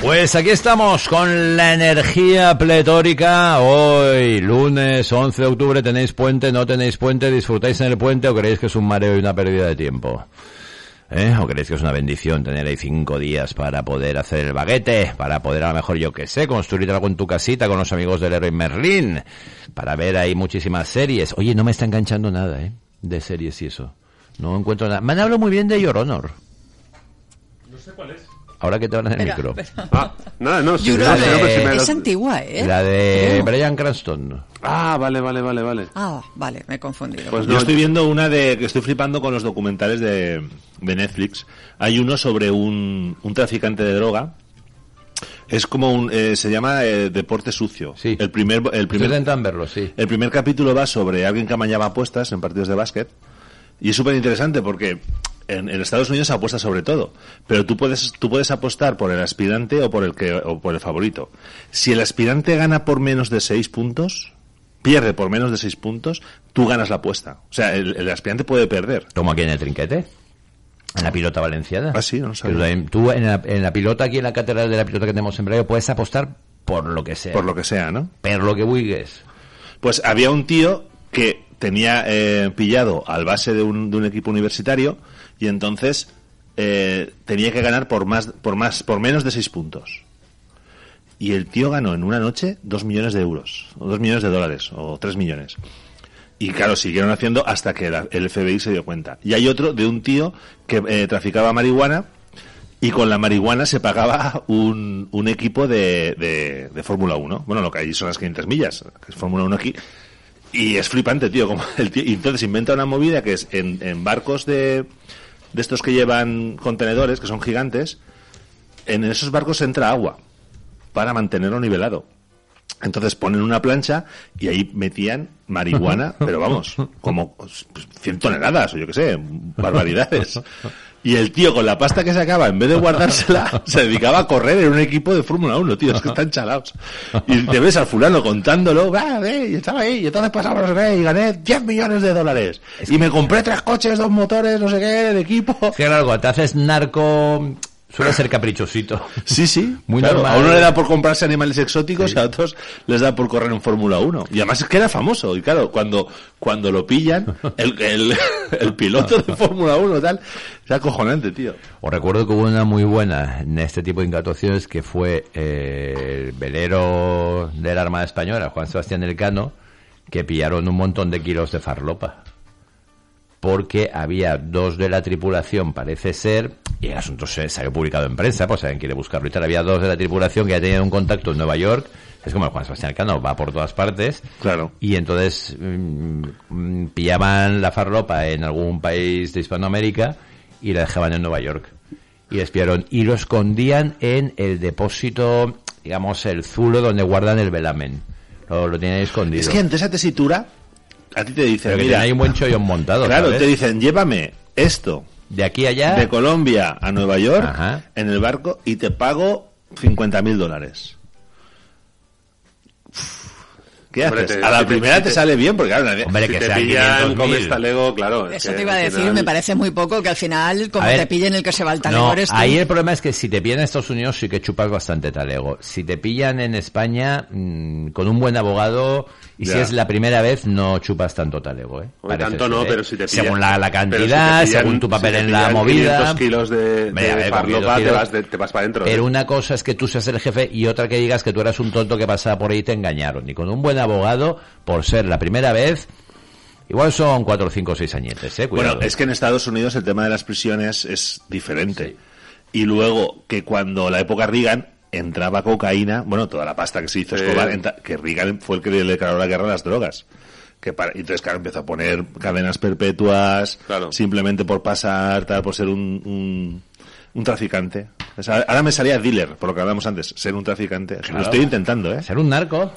Pues aquí estamos con la energía pletórica. Hoy, lunes 11 de octubre, tenéis puente, no tenéis puente, disfrutáis en el puente o creéis que es un mareo y una pérdida de tiempo. ¿Eh? ¿O creéis que es una bendición tener ahí cinco días para poder hacer el baguete? Para poder a lo mejor, yo que sé, construir algo en tu casita con los amigos del Héroe Merlín. Para ver ahí muchísimas series. Oye, no me está enganchando nada, ¿eh? De series y eso. No encuentro nada. Me han hablado muy bien de Your Honor. No sé cuál es. Ahora que te van en el Pero- micro. pero- Ah, nada, no, Yo pero sí me es antigua, ¿eh? La de. Brian Cranston. Ah, vale, vale, vale, vale. Ah, vale, me he confundido. Pues Yo no, estoy viendo una de que estoy flipando con los documentales de, de Netflix. Hay uno sobre un, un traficante de droga. Es como un eh, se llama eh, deporte sucio. Sí. El primer el primer verlo, sí. el primer capítulo va sobre alguien que amañaba apuestas en partidos de básquet. Y es súper interesante porque en, en Estados Unidos se apuesta sobre todo. Pero tú puedes, tú puedes apostar por el aspirante o por el que, o por el favorito. Si el aspirante gana por menos de seis puntos, pierde por menos de seis puntos, tú ganas la apuesta. O sea, el, el aspirante puede perder. Como aquí en el trinquete. En la pilota valenciana. Ah, sí, no sabía. tú- en la, en la pilota, aquí en la catedral de la pilota que tenemos en Braille, puedes apostar por lo que sea. Por lo que sea, ¿no? Por lo que buigues. Pues había un tío que tenía eh, pillado al base de un, de un equipo universitario y entonces eh, tenía que ganar por más, por más, por menos de seis puntos. Y el tío ganó en una noche dos millones de euros, o dos millones de dólares, o tres millones. Y claro, siguieron haciendo hasta que la- el FBI se dio cuenta. Y hay otro de un tío que eh, traficaba marihuana y con la marihuana se pagaba un, un equipo de, de, de Fórmula 1. Bueno, lo que hay son las 500 millas, es Fórmula 1 aquí. Y es flipante, tío. Como el tío y entonces inventa una movida que es en, en barcos de, de estos que llevan contenedores, que son gigantes, en esos barcos entra agua para mantenerlo nivelado. Entonces ponen una plancha y ahí metían marihuana, pero vamos, como pues, 100 toneladas o yo qué sé, barbaridades. Y el tío con la pasta que sacaba, en vez de guardársela, se dedicaba a correr en un equipo de Fórmula 1, tío, es que están chalados. Y te ves al fulano contándolo, va, ve, y estaba ahí, y entonces pasamos, no sé qué, y gané 10 millones de dólares. Y me compré tres coches, dos motores, no sé qué, de equipo. Que claro, te haces narco, suele ser caprichosito. Sí, sí. Muy Claro, normal. A uno le da por comprarse animales exóticos y a otros les da por correr en Fórmula 1. Y además es que era famoso. Y claro, cuando, cuando lo pillan, el, el, el piloto de Fórmula 1 tal, es acojonante, tío. Os recuerdo que hubo una muy buena en este tipo de incautaciones que fue eh, el velero de la Armada Española, Juan Sebastián Elcano, que pillaron un montón de kilos de farlopa. Porque había dos de la tripulación, parece ser, y el asunto se salió publicado en prensa, pues alguien quiere buscarlo y tal, había dos de la tripulación que ya tenían un contacto en Nueva York, es como el Juan Sebastián Elcano, va por todas partes, Claro. y entonces mm, mm, pillaban la farlopa en algún país de Hispanoamérica y la dejaban en Nueva York. Y espiaron. Y lo escondían en el depósito, digamos, el zulo donde guardan el velamen. Lo, lo tienen escondido. Es que ante esa tesitura, a ti te dicen, Pero que mira, ahí un buen chollón montado. claro, ¿sabes? te dicen, llévame esto De aquí a allá. de Colombia a Nueva York Ajá. en el barco y te pago 50 mil dólares. ¿Qué Hombre, haces? te- a la te- primera te- te, sale bien porque claro, Hombre, Si que te pillan 500.000. con este talego, claro. es Eso que te iba a decir, final- me parece muy poco que al final, como ver, te pillen el que se va al talego No, eres tú. ahí el problema es que si te pillan en Estados Unidos sí que chupas bastante talego. Si te pillan en España mm, con un buen abogado y si es la primera vez no chupas tanto talego, ¿eh? Tanto ser, no, ¿eh? pero si te pillan... Según la, la pero si te cantidad, pillan- según tu papel si en la movida. 500 kilos de, de 500 farlopa, te vas, de- te vas para adentro. Pero ¿eh? una cosa es que tú seas el jefe y otra que digas que tú eras un tonto que pasaba por ahí y te engañaron. Y con un buen abogado, por ser la primera vez, igual son cuatro, cinco, seis añetes, ¿eh? Cuidado. Bueno, es que en Estados Unidos el tema de las prisiones es diferente. Y luego que cuando la época Reagan entraba cocaína, bueno, toda la pasta que se hizo. Escobar, que Reagan fue el que le declaró la guerra a las drogas. Que para, y entonces, claro, empezó a poner cadenas perpetuas, Claro. simplemente por pasar, tal, por ser un, un, un traficante. O sea, ahora me salía dealer, por lo que hablamos antes, ser un traficante. Lo estoy intentando, ¿eh? Ser un narco.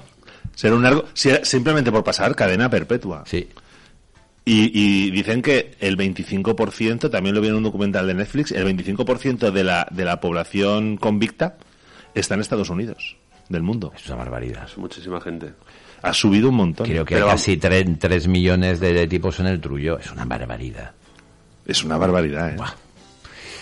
Ser un si- simplemente por pasar cadena perpetua. Sí. Y, y dicen que el 25%, también lo vi en un documental de Netflix, el 25% de la, de la población convicta está en Estados Unidos, del mundo. Es una barbaridad. Es muchísima gente. Ha subido un montón. Creo que Pero hay casi 3, millones de, de tipos en el trullo. Es una barbaridad. Es una barbaridad, ¿eh? Buah.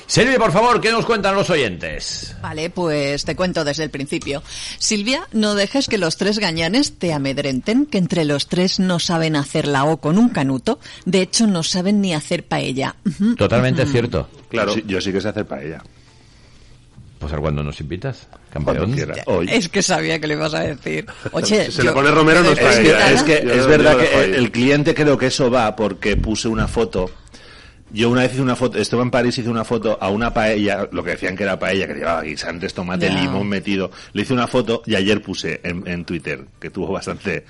Silvia, por favor, ¿qué nos cuentan los oyentes? Vale, pues te cuento desde el principio. Silvia, no dejes que los tres gañanes te amedrenten, que entre los tres no saben hacer la O con un canuto. De hecho, no saben ni hacer paella. Totalmente cierto. Claro. Sí, yo sí que sé hacer paella. Pues a ver cuándo nos invitas, Cuando campeón. Hoy. Es que sabía que le ibas a decir. Oye, Si se le pone Romero, no Es ahí. que, es, que Yo es verdad yo que el, el cliente creo que eso va porque puse una foto. Yo una vez hice una foto, estuve en París, hice una foto a una paella, lo que decían que era paella, que llevaba guisantes, tomate, limón metido. Le hice una foto y ayer puse en, en Twitter, que tuvo bastante...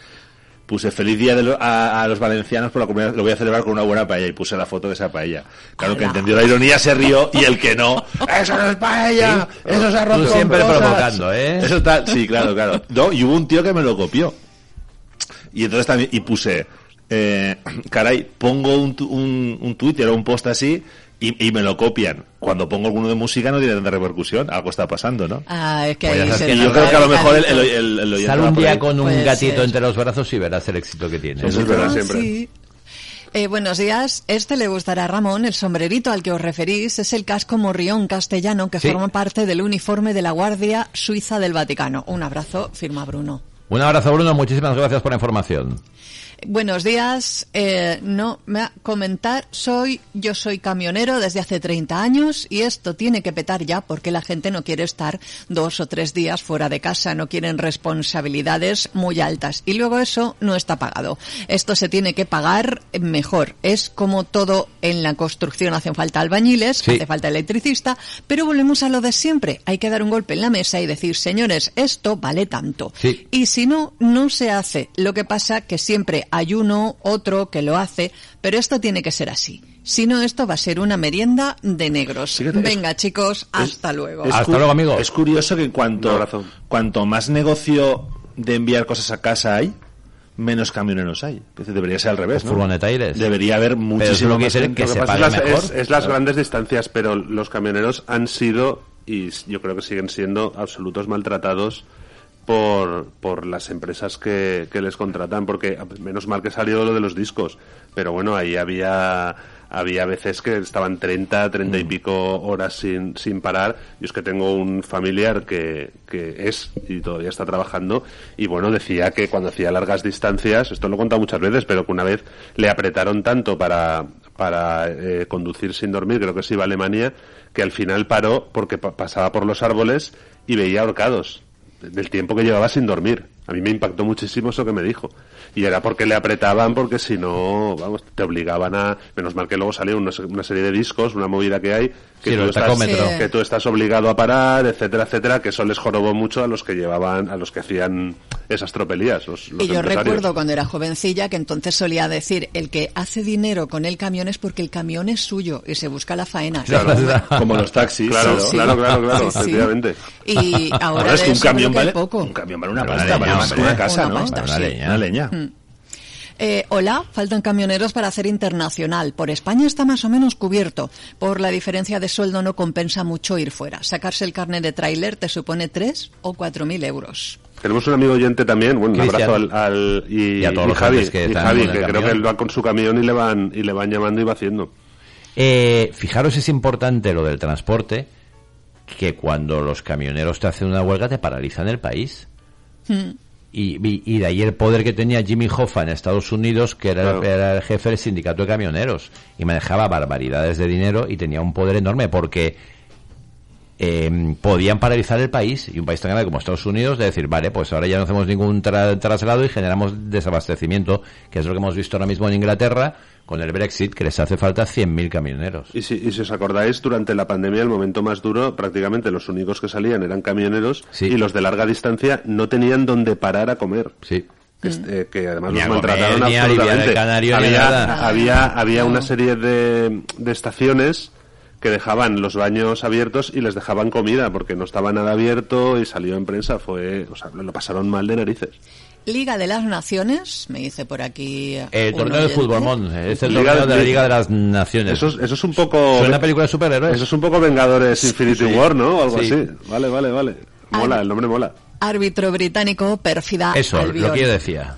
Puse feliz día de lo- a, a los valencianos por la comunidad, lo voy a celebrar con una buena paella y puse la foto de esa paella. Claro que entendió la ironía, se rió y el que no, eso no es paella, eso es arroz Tú con siempre cosas". provocando, ¿eh? Eso tal, sí, claro, claro. No, y hubo un tío que me lo copió. Y entonces también, y puse, eh, caray, pongo un, tu- un, un Twitter o un post así y, y me lo copian. Cuando pongo alguno de música no tiene tanta repercusión. Algo está pasando, ¿no? Ah, es que Pues ahí se nos yo creo que a lo mejor el, el, el, el oyente Sal un día con un Puede gatito ser. entre los brazos y verás el éxito que tiene. Eso es verdad Ah, siempre. sí. Eh, buenos días. Este le gustará a Ramón. El sombrerito al que os referís es el casco morrión castellano que Sí. forma parte del uniforme de la Guardia Suiza del Vaticano. Un abrazo, firma Bruno. Un abrazo, Bruno. Muchísimas gracias por la información. Buenos días. Eh, no me va a comentar. Soy, yo soy camionero desde hace 30 años y esto tiene que petar ya porque la gente no quiere estar dos o tres días fuera de casa, no quieren responsabilidades muy altas y luego eso no está pagado. Esto se tiene que pagar mejor. Es como todo en la construcción hacen falta albañiles, Sí. hace falta electricista, pero volvemos a lo de siempre. Hay que dar un golpe en la mesa y decir, señores, esto vale tanto. Sí. Y si no, no se hace. Lo que pasa que siempre hay uno, otro que lo hace, pero esto tiene que ser así. Si no, esto va a ser una merienda de negros. Fíjate, es- Venga, chicos, hasta luego. Es Hasta luego, amigo. Es curioso que cuanto, cuanto más negocio de enviar cosas a casa hay, menos camioneros hay. Debería ser al revés, ¿no? Furgonetaires. Debería haber muchísimo que más que se que pasa pague es, las, mejor. es- es las grandes distancias, pero los camioneros han sido, y yo creo que siguen siendo, absolutos maltratados por, por las empresas que, que les contratan, porque menos mal que salió lo de los discos, pero bueno, ahí había había veces que estaban 30, 30 y pico horas sin, sin parar. Yo es que tengo un familiar que, que es y todavía está trabajando y bueno, decía que cuando hacía largas distancias, esto lo he contado muchas veces, pero que una vez le apretaron tanto para, para eh, conducir sin dormir, creo que se iba a Alemania, que al final paró porque pa- pasaba por los árboles y veía ahorcados del tiempo que llevaba sin dormir. A mí me impactó muchísimo eso que me dijo. Y era porque le apretaban, porque si no, vamos, te obligaban a... Menos mal que luego salió una, una serie de discos, una movida que hay, que, Sí, tú estás. Sí. que tú estás obligado a parar, etcétera, etcétera, que eso les jorobó mucho a los que llevaban, a los que hacían esas tropelías. Los, los Y yo recuerdo cuando era jovencilla que entonces solía decir, el que hace dinero con el camión es porque el camión es suyo y se busca la faena. Claro. Como los taxis. Claro, pero- Sí. claro, claro, claro, Sí, sí. efectivamente. Y ahora, Ahora es que un camión vale poco. un camión vale una pasta, leña, vale más que hombre. una casa, Una ¿no? pasta, Una sí. leña. Una leña. Eh, hola, faltan camioneros para hacer internacional. Por España está más o menos cubierto. Por la diferencia de sueldo no compensa mucho ir fuera. Sacarse el carnet de tráiler te supone tres o cuatro mil euros. Tenemos un amigo oyente también, bueno, un abrazo al, al- y, Y a todos y los Javi, oyentes que y Javi, que creo que él va con su camión y le van y le van llamando y va haciendo. Eh, fijaros, es importante lo del transporte, que cuando los camioneros te hacen una huelga te paralizan el país. Y, y- y de ahí el poder que tenía Jimmy Hoffa en Estados Unidos, que era, Claro. era el jefe del sindicato de camioneros, y manejaba barbaridades de dinero y tenía un poder enorme porque eh, podían paralizar el país y un país tan grande como Estados Unidos de decir, vale, pues ahora ya no hacemos ningún tra- traslado y generamos desabastecimiento, que es lo que hemos visto ahora mismo en Inglaterra con el Brexit, que les hace falta 100.000 camioneros. Y si, y si os acordáis, durante la pandemia, el momento más duro, prácticamente los únicos que salían eran camioneros Sí. y los de larga distancia no tenían donde parar a comer. Sí. Que, est- eh, que además Ni los comer, maltrataron el absolutamente. canario, había, había, había una serie de, de estaciones que dejaban los baños abiertos y les dejaban comida porque no estaba nada abierto y salió en prensa. Fue, o sea, lo pasaron mal de narices. Liga de las Naciones, me dice por aquí. El un torneo de fútbol, Mon, es el Liga torneo de la Liga de las Naciones. Eso es, eso es un poco... Suena a película de superhéroes. Eso es un poco Vengadores Infinity Sí. War, ¿no? O algo Sí. así. Vale, vale, vale. Mola, Ah. el nombre mola. Árbitro británico, pérfida. Eso, Albion. lo que yo decía.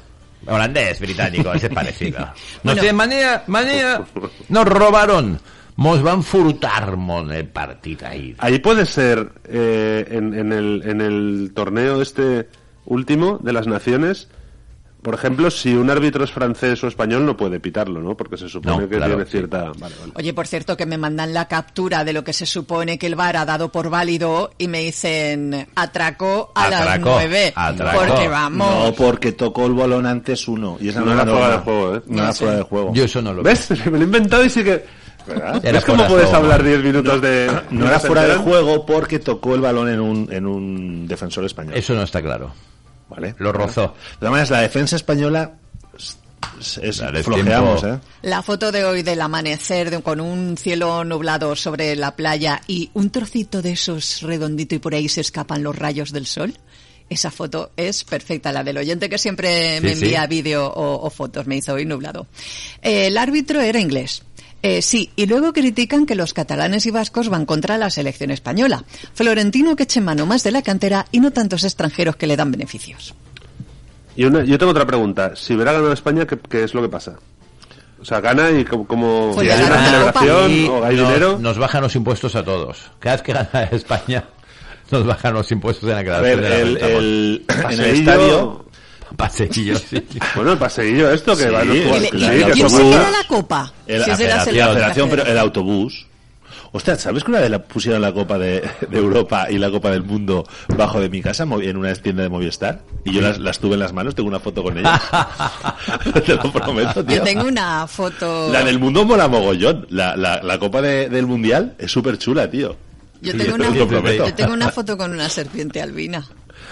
Holandés, británico, ese es parecido. Nos Bueno. tienen manía, manía, nos robaron. Mos van furtar mon el partido ahí. Ahí puede ser eh, en, en el, en el torneo este último de las naciones, por ejemplo, si un árbitro es francés o español no puede pitarlo, ¿no? Porque se supone No, que claro, tiene sí. cierta... Vale, vale. Oye, por cierto, que me mandan la captura de lo que se supone que el VAR ha dado por válido y me dicen atracó a las Atracó, nueve. atracó. Porque vamos. No, porque tocó el balón antes uno. Y esa no, No era era fuera de juego, ¿eh? No No era fuera de juego. Yo eso no lo ¿Ves? Me lo he inventado y sí que... ¿Verdad? Era ¿Ves cómo puedes juego. hablar 10 minutos de... No era fuera de juego porque tocó el balón en un, en un defensor español. Eso no está claro. ¿Vale? Lo rozó. De todas maneras, la defensa española es, flojeamos. ¿eh? La foto de hoy del amanecer de- con un cielo nublado sobre la playa y un trocito de esos redondito y por ahí se escapan los rayos del sol. Esa foto es perfecta, la del oyente que siempre Sí, me envía sí. vídeo o, o fotos, me hizo hoy nublado. Eh, el árbitro era inglés. Eh, sí, y luego critican que los catalanes y vascos van contra la selección española. Florentino que eche mano más de la cantera y no tantos extranjeros que le dan beneficios. Y una, yo tengo otra pregunta. Si hubiera ganado España, ¿qué, qué es lo que pasa? O sea, gana y como... Pues ¿hay una celebración Y o hay nos, dinero? nos bajan los impuestos a todos. Cada vez que gana España, nos bajan los impuestos en la A creación ver, de la el, el- en el estadio... Paseillo, sí. Bueno, el paseillo esto que Sí, va a los. ¿Y, la- Sí, la- que quién se somos- queda la copa? El, Si la es de la federación, selección la federación, pero extranjera. el autobús. Ostras, ¿sabes que una vez la pusieron la Copa de, de Europa y la Copa del Mundo bajo de mi casa en una tienda de Movistar? Y yo las, las tuve en las manos, tengo una foto con ellas. Te lo prometo, tío. Yo tengo una foto. La del mundo mola mogollón. La, la, la Copa de- del Mundial es súper chula, tío. Yo tengo, te una, yo tengo una foto con una serpiente albina.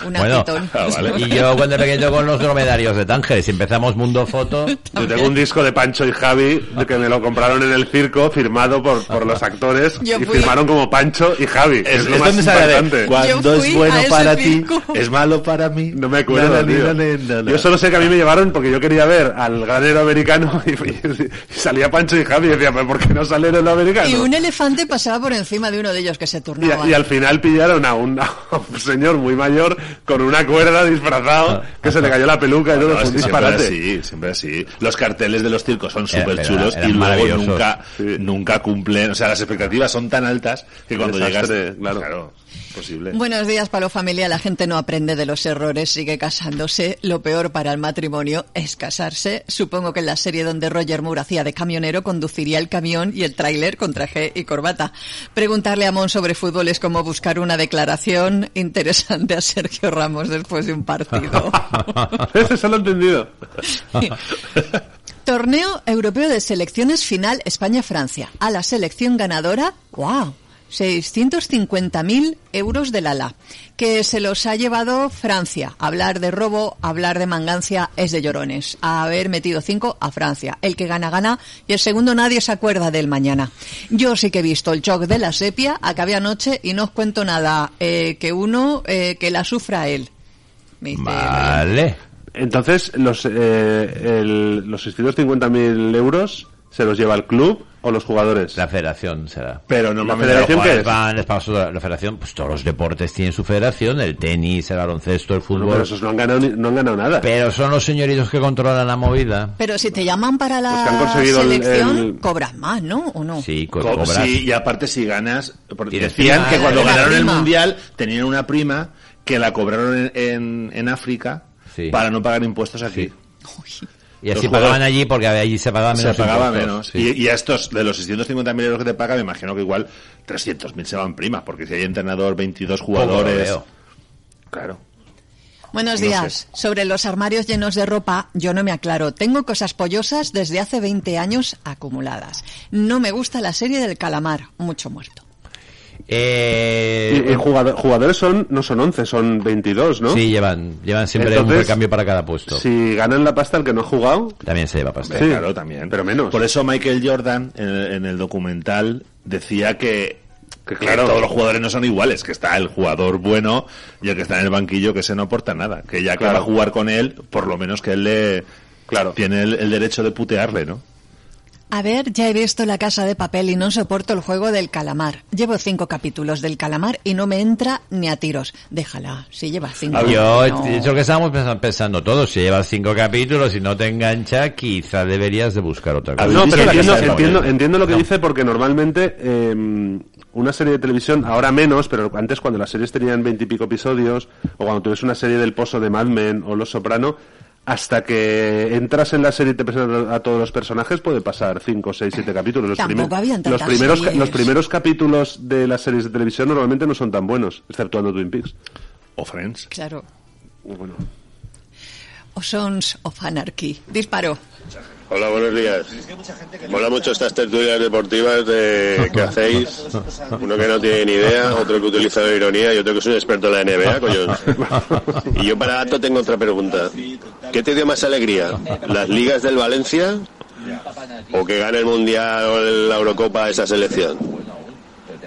Una Bueno, ah, vale. Y yo cuando pequeño con los dromedarios de Tánger, si empezamos Mundo Foto, Yo tengo un disco de Pancho y Javi de que me lo compraron en el circo, firmado por, por los actores, Yo y fui- firmaron como Pancho y Javi. Es, Es, lo más importante. cuando es bueno para ti, es malo para mí. No me acuerdo, Na, na, tío. na, na, na, na. Yo solo sé que a mí me llevaron porque yo quería ver al granero americano y, y salía Pancho y Javi y decía, ¿pero por qué no sale el americano? Y un elefante pasaba por encima de uno de ellos que se Y, turnaba. y al final pillaron a un, a un señor muy mayor con una cuerda disfrazado que se le cayó la peluca y todo, No, fue es que siempre disparate. así, siempre así. Los carteles de los circos son Era- súper chulos y luego nunca, Sí. nunca cumplen. O sea, las expectativas son tan altas que cuando desastre, llegas. claro. Posible. Buenos días, Palo Familia. La gente no aprende de los errores, sigue casándose. Lo peor para el matrimonio es casarse. Supongo que en la serie donde Roger Moore hacía de camionero conduciría el camión y el tráiler con traje y corbata. Preguntarle a Mon sobre fútbol es como buscar una declaración interesante a Sergio Ramos después de un partido. Eso lo he entendido. Torneo Europeo de Selecciones Final España-Francia. A la selección ganadora, ¡wow! 650.000 euros del ala, que se los ha llevado Francia. Hablar de robo, hablar de mangancia es de llorones. A haber metido cinco a Francia. El que gana, gana. Y el segundo nadie se acuerda del mañana. Yo sí que he visto el shock de la sepia, acabé anoche y no os cuento nada. eh, que uno, eh, que la sufra él. Me dice, Vale. Entonces, los, eh, el- los 650.000 euros se los lleva el club o los jugadores. La federación será. Pero ¿La normalmente federación Los qué jugadores es? van, les paga su- la federación, pues todos los deportes tienen su federación, el tenis, el baloncesto, el No, fútbol. pero esos no han ganado, ni- no han ganado nada. Pero son los señoritos que controlan la movida. Pero si te llaman para Los que han la conseguido el- selección, el- cobras más, ¿no? ¿O no? Sí, co- Co- cobras. sí, y aparte si ganas, porque Y decían que cuando Una ganaron el mundial tenían una prima que la cobraron en, en, en África Sí. para no pagar impuestos aquí. Sí. Y así Los pagaban jugadores- allí porque allí se pagaban Se menos. pagaba impuestos. menos. Sí. Y, y a estos, de los 650.000 euros que te paga, me imagino que igual 300.000 se van prima, porque si hay entrenador, 22 Poco lo jugadores. veo. Claro. Buenos No días. Sobre los armarios llenos de ropa, yo no me aclaro. Tengo cosas pollosas desde hace 20 años acumuladas. No me gusta la serie del calamar. Mucho muerto. Eh, Y, y jugado- jugadores son no son 11, son 22, ¿no? Sí, llevan, llevan siempre Entonces, un recambio para cada puesto. Si ganan la pasta el que no ha jugado, También se lleva pasta. Sí. Claro, también. pero menos. Por eso Michael Jordan, en el, en el documental, decía que, Que que claro. todos los jugadores no son iguales, que está el jugador bueno y el que está en el banquillo que se no aporta nada. Que ya que Claro. va a jugar con él, por lo menos que él le... Claro. Tiene el, el derecho de putearle, ¿no? A ver, ya he visto La Casa de Papel y no soporto el juego del calamar. Llevo cinco capítulos del calamar y no me entra ni a tiros. Déjala, si lleva cinco. Yo, no. es lo que estábamos pensando, pensando todos, si llevas cinco capítulos y no te engancha, quizá deberías de buscar otra cosa. No, pero entiendo, entiendo lo que dice porque normalmente eh, una serie de televisión, ahora menos, pero antes cuando las series tenían veintipico episodios, o cuando tuvieras una serie del Pozo de Mad Men o Los Soprano, hasta que entras en la serie y te presentan a todos los personajes puede pasar cinco, seis, siete capítulos. Los, Tampoco habían los primeros, series. los primeros capítulos de las series de televisión normalmente no son tan buenos, exceptuando Twin Peaks. O Friends. Claro. Bueno, O Sons of Anarchy. Disparo. Hola, buenos días. Mola mucho estas tertulias deportivas de, que hacéis. Uno que no tiene ni idea, otro que utiliza la ironía y otro que es un experto en la NBA, coño. Y yo para Gato tengo otra pregunta. ¿Qué te dio más alegría? ¿Las ligas del Valencia o que gane el Mundial o la Eurocopa esa selección?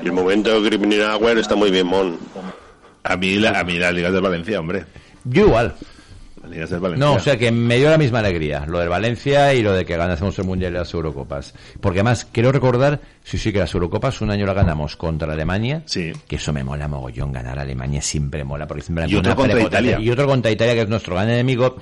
Y el momento de Gripnauer está muy bien, Mon. A mí, la, a mí las ligas del Valencia, hombre. Yo igual. Las ligas del Valencia. No, o sea que me dio la misma alegría, lo del Valencia y lo de que ganásemos el Mundial y las Eurocopas. Porque además, quiero recordar, sí, sí, que las Eurocopas un año la ganamos contra Alemania, Sí. que eso me mola mogollón, ganar a Alemania siempre mola, porque siempre Y otro contra. Italia. Y otro contra Italia, que es nuestro gran enemigo.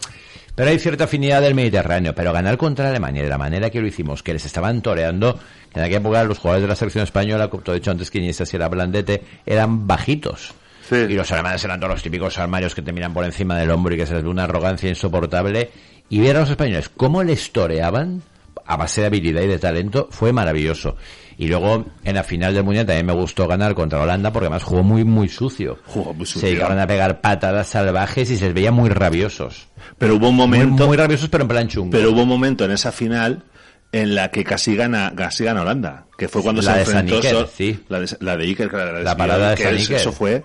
Pero hay cierta afinidad del Mediterráneo, pero ganar contra Alemania de la manera que lo hicimos, que les estaban toreando, en aquella época los jugadores de la selección española, como te he dicho antes que Iniesta y era Blandete, eran bajitos. Sí. Y los alemanes eran todos los típicos armarios que te miran por encima del hombro y que se les ve una arrogancia insoportable. Y ver a los españoles cómo les toreaban a base de habilidad y de talento fue maravilloso. Y luego en la final del Mundial también me gustó ganar contra Holanda porque además jugó muy muy sucio. Jugó muy sucio. Se llegaron a pegar patadas salvajes y se les veía muy rabiosos. Pero hubo un Muy, momento, muy rabiosos pero en plan chungo. pero hubo un momento en esa final en la que casi gana, casi gana Holanda, que fue cuando La se de San enfrentó Iker, so- sí. la de, la de Iker, que era la, La parada de que San Iker. Eso fue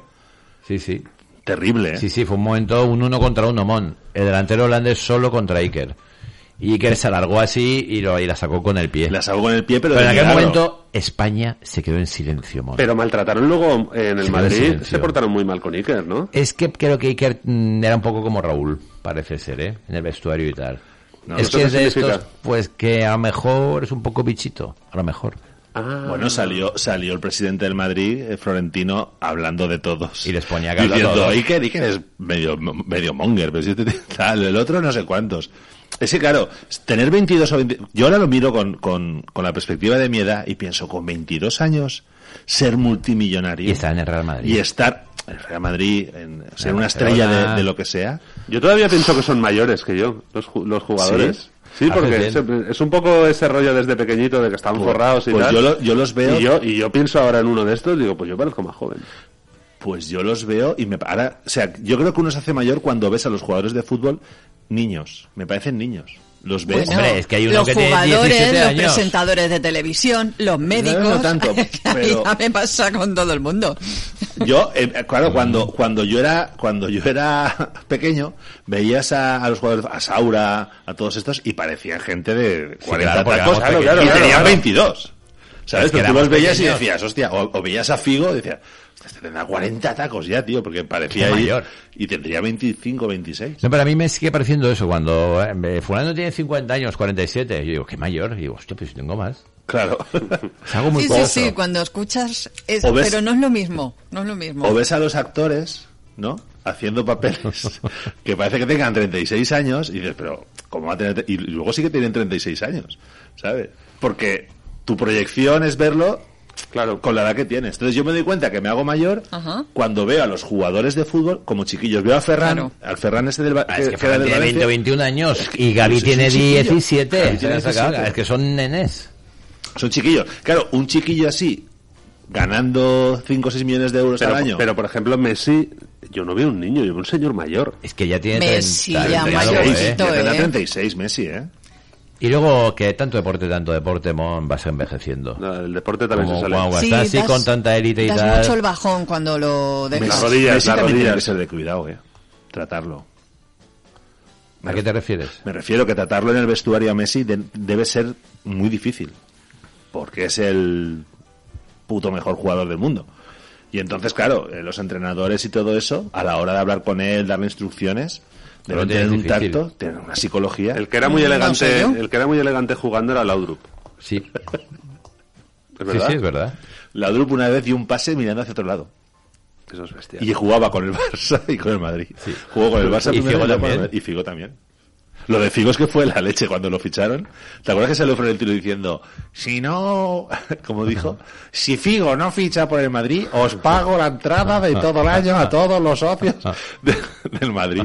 Sí, sí. terrible, ¿eh? Sí, sí, fue un momento un uno contra uno, Mon. El delantero holandés solo contra Iker. Y Iker se alargó así y, lo, y la sacó con el pie. La salvó con el pie, pero, Pero en aquel momento España se quedó en silencio, Mon. pero maltrataron luego en el Madrid, se portaron muy mal con Iker, ¿no? Es que creo que Iker mm, era un poco como Raúl, parece ser, ¿eh? En el vestuario y tal. No, es ¿eso que es de significa? estos, pues que a lo mejor es un poco bichito, a lo mejor. Ah, Bueno, salió, salió el presidente del Madrid, eh, Florentino, hablando de todos. Y les ponía que Diciendo, todos. Iker, Iker es medio, medio monger, pero si este tal, el otro no sé cuántos. Es que claro, tener 22 o 20... Yo ahora lo miro con, con, con la perspectiva de mi edad y pienso, con 22 años, ser multimillonario... Y estar en el Real Madrid. Y estar en el Real Madrid, en ser En una estrella de, de lo que sea. Yo todavía pienso que son mayores que yo, los, ju- los jugadores. ¿Sí? Sí, porque es, es un poco ese rollo desde pequeñito de que están forrados y pues tal. yo lo- yo los veo- Y yo, y yo pienso ahora en uno de estos, digo, pues yo parezco más joven. Pues yo los veo y me ahora, o sea, yo creo que uno se hace mayor cuando ves a los jugadores de fútbol niños, me parecen niños. Los ves. Bueno, Hombre, es que hay uno los que tiene jugadores, 17 los años. presentadores de televisión, los médicos. no tanto, a mí pero- ya me pasa con todo el mundo. Yo, eh, claro, cuando, cuando yo era, cuando yo era pequeño, veías a, a los jugadores, a Saura, a todos estos, y parecían gente de 40 claro, porque tacos, éramos y tenían claro. 22. ¿Sabes? Es que Pero tú los veías y pequeños. decías, hostia, o, o veías a Figo, y decías, este tendrá 40 tacos ya, tío, porque parecía mayor. y tendría 25, 26. No, pero a mí me sigue pareciendo eso, cuando eh, fulano tiene 50 años, 47, yo digo, qué mayor, y digo, hostia, pues si tengo más. Claro. Es algo muy Sí, sí, sí, cuando escuchas, es- O ves- pero no es lo mismo, no es lo mismo. O ves a los actores, ¿no? Haciendo papeles que parece que tengan 36 años y dices, pero ¿cómo va a tener? Y luego sí que tienen 36 años, ¿sabes? Porque tu proyección es verlo Claro. con la edad que tienes. Entonces yo me doy cuenta que me hago mayor Ajá. cuando veo a los jugadores de fútbol como chiquillos. Veo a Ferran, Claro. al Ferran ese del, Ah, es que que era Ferran del tiene 20 o Valencia. 21 años Es que- y Gaby tiene chiquillo. 17. Gavi tiene ¿sabes? Acá? 17. Es que son nenes. Son chiquillos. Claro, un chiquillo así, ganando 5 o 6 millones de euros Pero, al año. pero, por ejemplo, Messi, yo no veo un niño, yo veo un señor mayor. Es que ya tiene Messi 30, ya 30 y algo, mayorcito, ¿eh? Ya tendrá ¿eh? 36 Messi, ¿eh? Y luego que tanto deporte, tanto deporte, Mon, vas envejeciendo. No, El deporte también Como se sale. guau, está así das- con tanta élite y das tal. mucho el bajón cuando lo dejas. Las rodillas, las tiene rodillas. que ser de cuidado, ¿eh? Tratarlo. ¿A qué te refieres? Me refiero que tratarlo en el vestuario a Messi de- debe ser muy difícil. Porque es el puto mejor jugador del mundo. Y entonces, claro, eh, los entrenadores y todo eso, a la hora de hablar con él, darle instrucciones, deben tiene tener un difícil. tacto, tener una psicología. El que era muy elegante, el que era muy elegante jugando era Laudrup. Sí, ¿Es sí, verdad? sí, es verdad. La Drup una vez dio un pase mirando hacia otro lado. Eso es bestial. Y jugaba con el Barça y con el Madrid. Jugó con el Barça Y Figo también. Y Figo también. Lo de Figo es que fue la leche cuando lo ficharon. ¿Te acuerdas que salió Florentino diciendo, si no, como dijo, si Figo no ficha por el Madrid, os pago la entrada de todo el año a todos los socios de- del Madrid?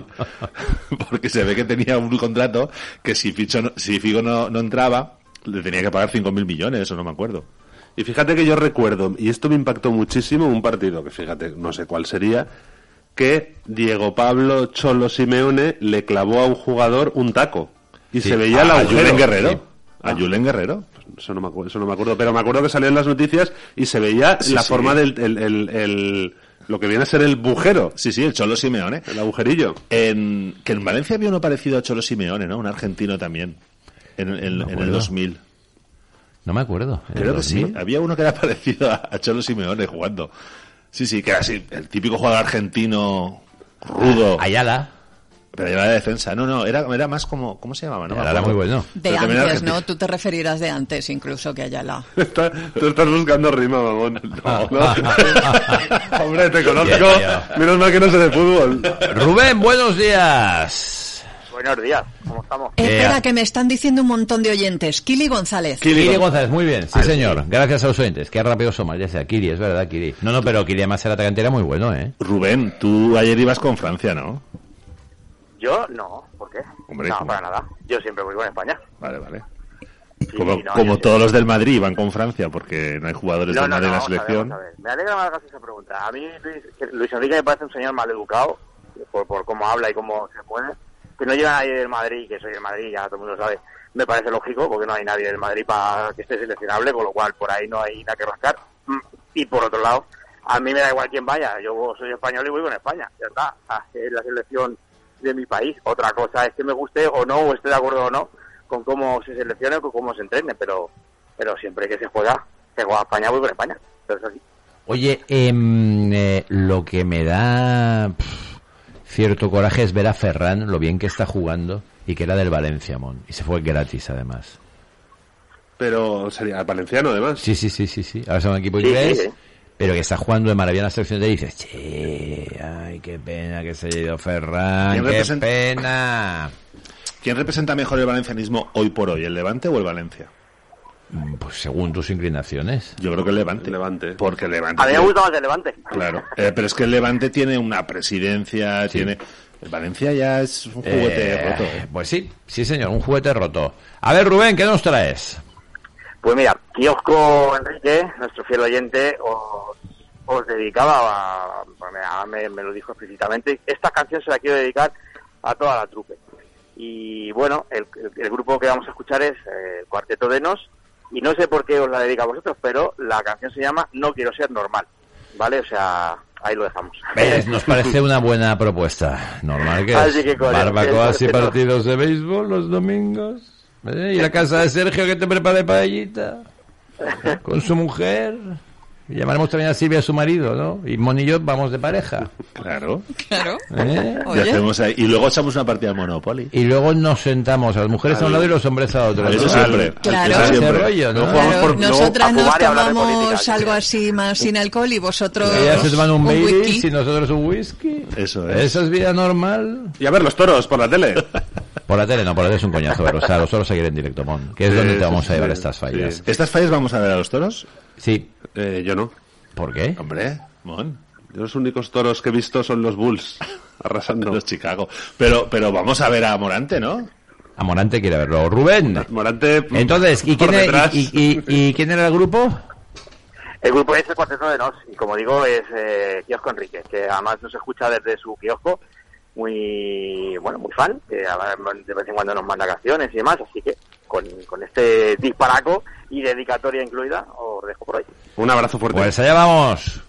Porque se ve que tenía un contrato que si, Ficho si Figo no, no entraba, le tenía que pagar 5.000 millones, eso no me acuerdo. Y fíjate que yo recuerdo, y esto me impactó muchísimo, un partido que fíjate, no sé cuál sería, que Diego Pablo Cholo Simeone le clavó a un jugador un taco. Y Sí. se veía la a Julen Guerrero. Sí. A Julen Guerrero. Eso no, me acuerdo, eso no me acuerdo, pero me acuerdo que salió en las noticias y se veía Sí, la sí. forma del el, el- el- lo que viene a ser el bujero, Sí, sí, el Cholo Simeone. el agujerillo. En, que en Valencia había uno parecido a Cholo Simeone, ¿no? Un argentino también. En, en- en el acuerdo. 2000. No me acuerdo. ¿En el Creo que sí. 2000? Había uno que era parecido a, a Cholo Simeone jugando. Sí, sí, que era así, el típico jugador argentino rudo. Ayala. Pero era de defensa. No, no, era, era más como... ¿Cómo se llamaba? No Ayala era muy bueno. De Pero antes, ¿no? Tú te referirás de antes incluso que Ayala. Está- tú estás buscando rima, mamón. No, no. Hombre, te conozco. Menos mal que no sé de fútbol. Rubén, buenos días. Buenos días, ¿cómo estamos? Eh, Espera, que me están diciendo un montón de oyentes. Kili González. Kiri González, muy bien, sí señor. Gracias a los oyentes. Qué rápido somos, ya sea Kiri, es verdad, Kiri. No, no, pero Kiri además era atacante, era muy bueno, ¿eh? Rubén, tú ayer ibas con Francia, ¿no? Yo no, ¿por qué? Hombre, no, ¿cómo? para nada. Yo siempre voy con España. Vale, vale. Sí, Como, no, como todos los del Madrid iban con Francia porque no hay jugadores No, del Madrid no, en la vamos a ver, selección. vamos a ver. Me alegra que me hagas esa pregunta. A mí Luis, que Luis Enrique me parece un señor mal educado, por, por cómo habla y cómo se puede. Que no llega nadie del Madrid, que soy del Madrid, ya todo el mundo sabe. Me parece lógico, porque no hay nadie del Madrid para que esté seleccionable, con lo cual por ahí no hay nada que rascar. Mm, Y por otro lado, a mí me da igual quién vaya. Yo soy español y voy con España, ya está. Es la selección de mi país. Otra cosa es que me guste o no, o esté de acuerdo o no, con cómo se seleccione o con cómo se entrene, pero pero siempre que se juega, se juega España, voy con España. Pero. Oye, em, eh, lo que me da cierto coraje es ver a Ferran, lo bien que está jugando, y que era del Valencia, Mon. Y se fue gratis, además. Pero sería valenciano, además. Sí, sí, sí, sí, sí. Ahora es un equipo Sí, inglés, sí, sí. pero que está jugando de maravilla en la selección. Y dices, che, ay, qué pena que se haya ido Ferran, ¿Quién qué representa- pena. ¿Quién representa mejor el valencianismo hoy por hoy, el Levante o el Valencia? Mm, Pues según tus inclinaciones. Yo creo que el Levante. Levante. Porque el Levante. A mí me tiene- gusta más el Levante. Claro. Eh, pero es que el Levante tiene una presidencia, tiene. El Valencia ya es un juguete Eh, roto. Pues sí, sí señor, un juguete roto. A ver, Rubén, ¿qué nos traes? Pues mira, Kiosco Enrique, nuestro fiel oyente, os, os dedicaba, a, me, me- me lo dijo explícitamente, esta canción se la quiero dedicar a toda la trupe. Y bueno, el, el- el grupo que vamos a escuchar es eh, el Cuarteto de Nos, y no sé por qué os la dedico a vosotros, pero la canción se llama No quiero ser normal, ¿vale? O sea, ahí lo dejamos. ¿Ves? Nos parece una buena propuesta. Normal que Así que, Barbacoas y partidos de béisbol los domingos. ¿Eh? Y la casa de Sergio que te prepare paellita. Con su mujer. Y llamaremos también a Silvia a su marido, ¿no? Y Mon y yo vamos de pareja. Claro. Claro. ¿eh? Y, hacemos ahí- y luego echamos una partida de Monopoly. Y luego nos sentamos a las mujeres a un lado y los hombres a otro. Eso ¿no? siempre. Claro. Eso Ese siempre. rollo, ¿no? Claro, por- nosotras a nos tomamos algo sí. así más sin alcohol y vosotros Ellas se toman un Baileys whisky. y nosotros un whisky. Eso es. Eso es vida normal. Y a ver, los toros por la tele. Por la tele no, por la tele es un coñazo verlo. O sea, los toros seguir en directo, Mon. Que es Sí, donde te vamos sí, a llevar sí. estas fallas. Sí. ¿Estas fallas vamos a ver a los toros? Sí. Eh, yo no. ¿Por qué? Hombre, Mon. Yo los únicos toros que he visto son los Bulls, arrasando. Los Chicago. Pero, pero vamos a ver a Morante, ¿no? A Morante quiere verlo. Rubén. Morante. Entonces, ¿y por quién, era, detrás. y, y- y quién era el grupo? El grupo es el Cuarteto de Nos, y como digo, es eh, Kiosco Enrique, que además nos escucha desde su kiosco, muy, bueno, muy fan, que de vez en cuando nos manda canciones y demás, así que con, con este disparaco y dedicatoria incluida, os dejo por hoy. Un abrazo fuerte. Pues allá vamos.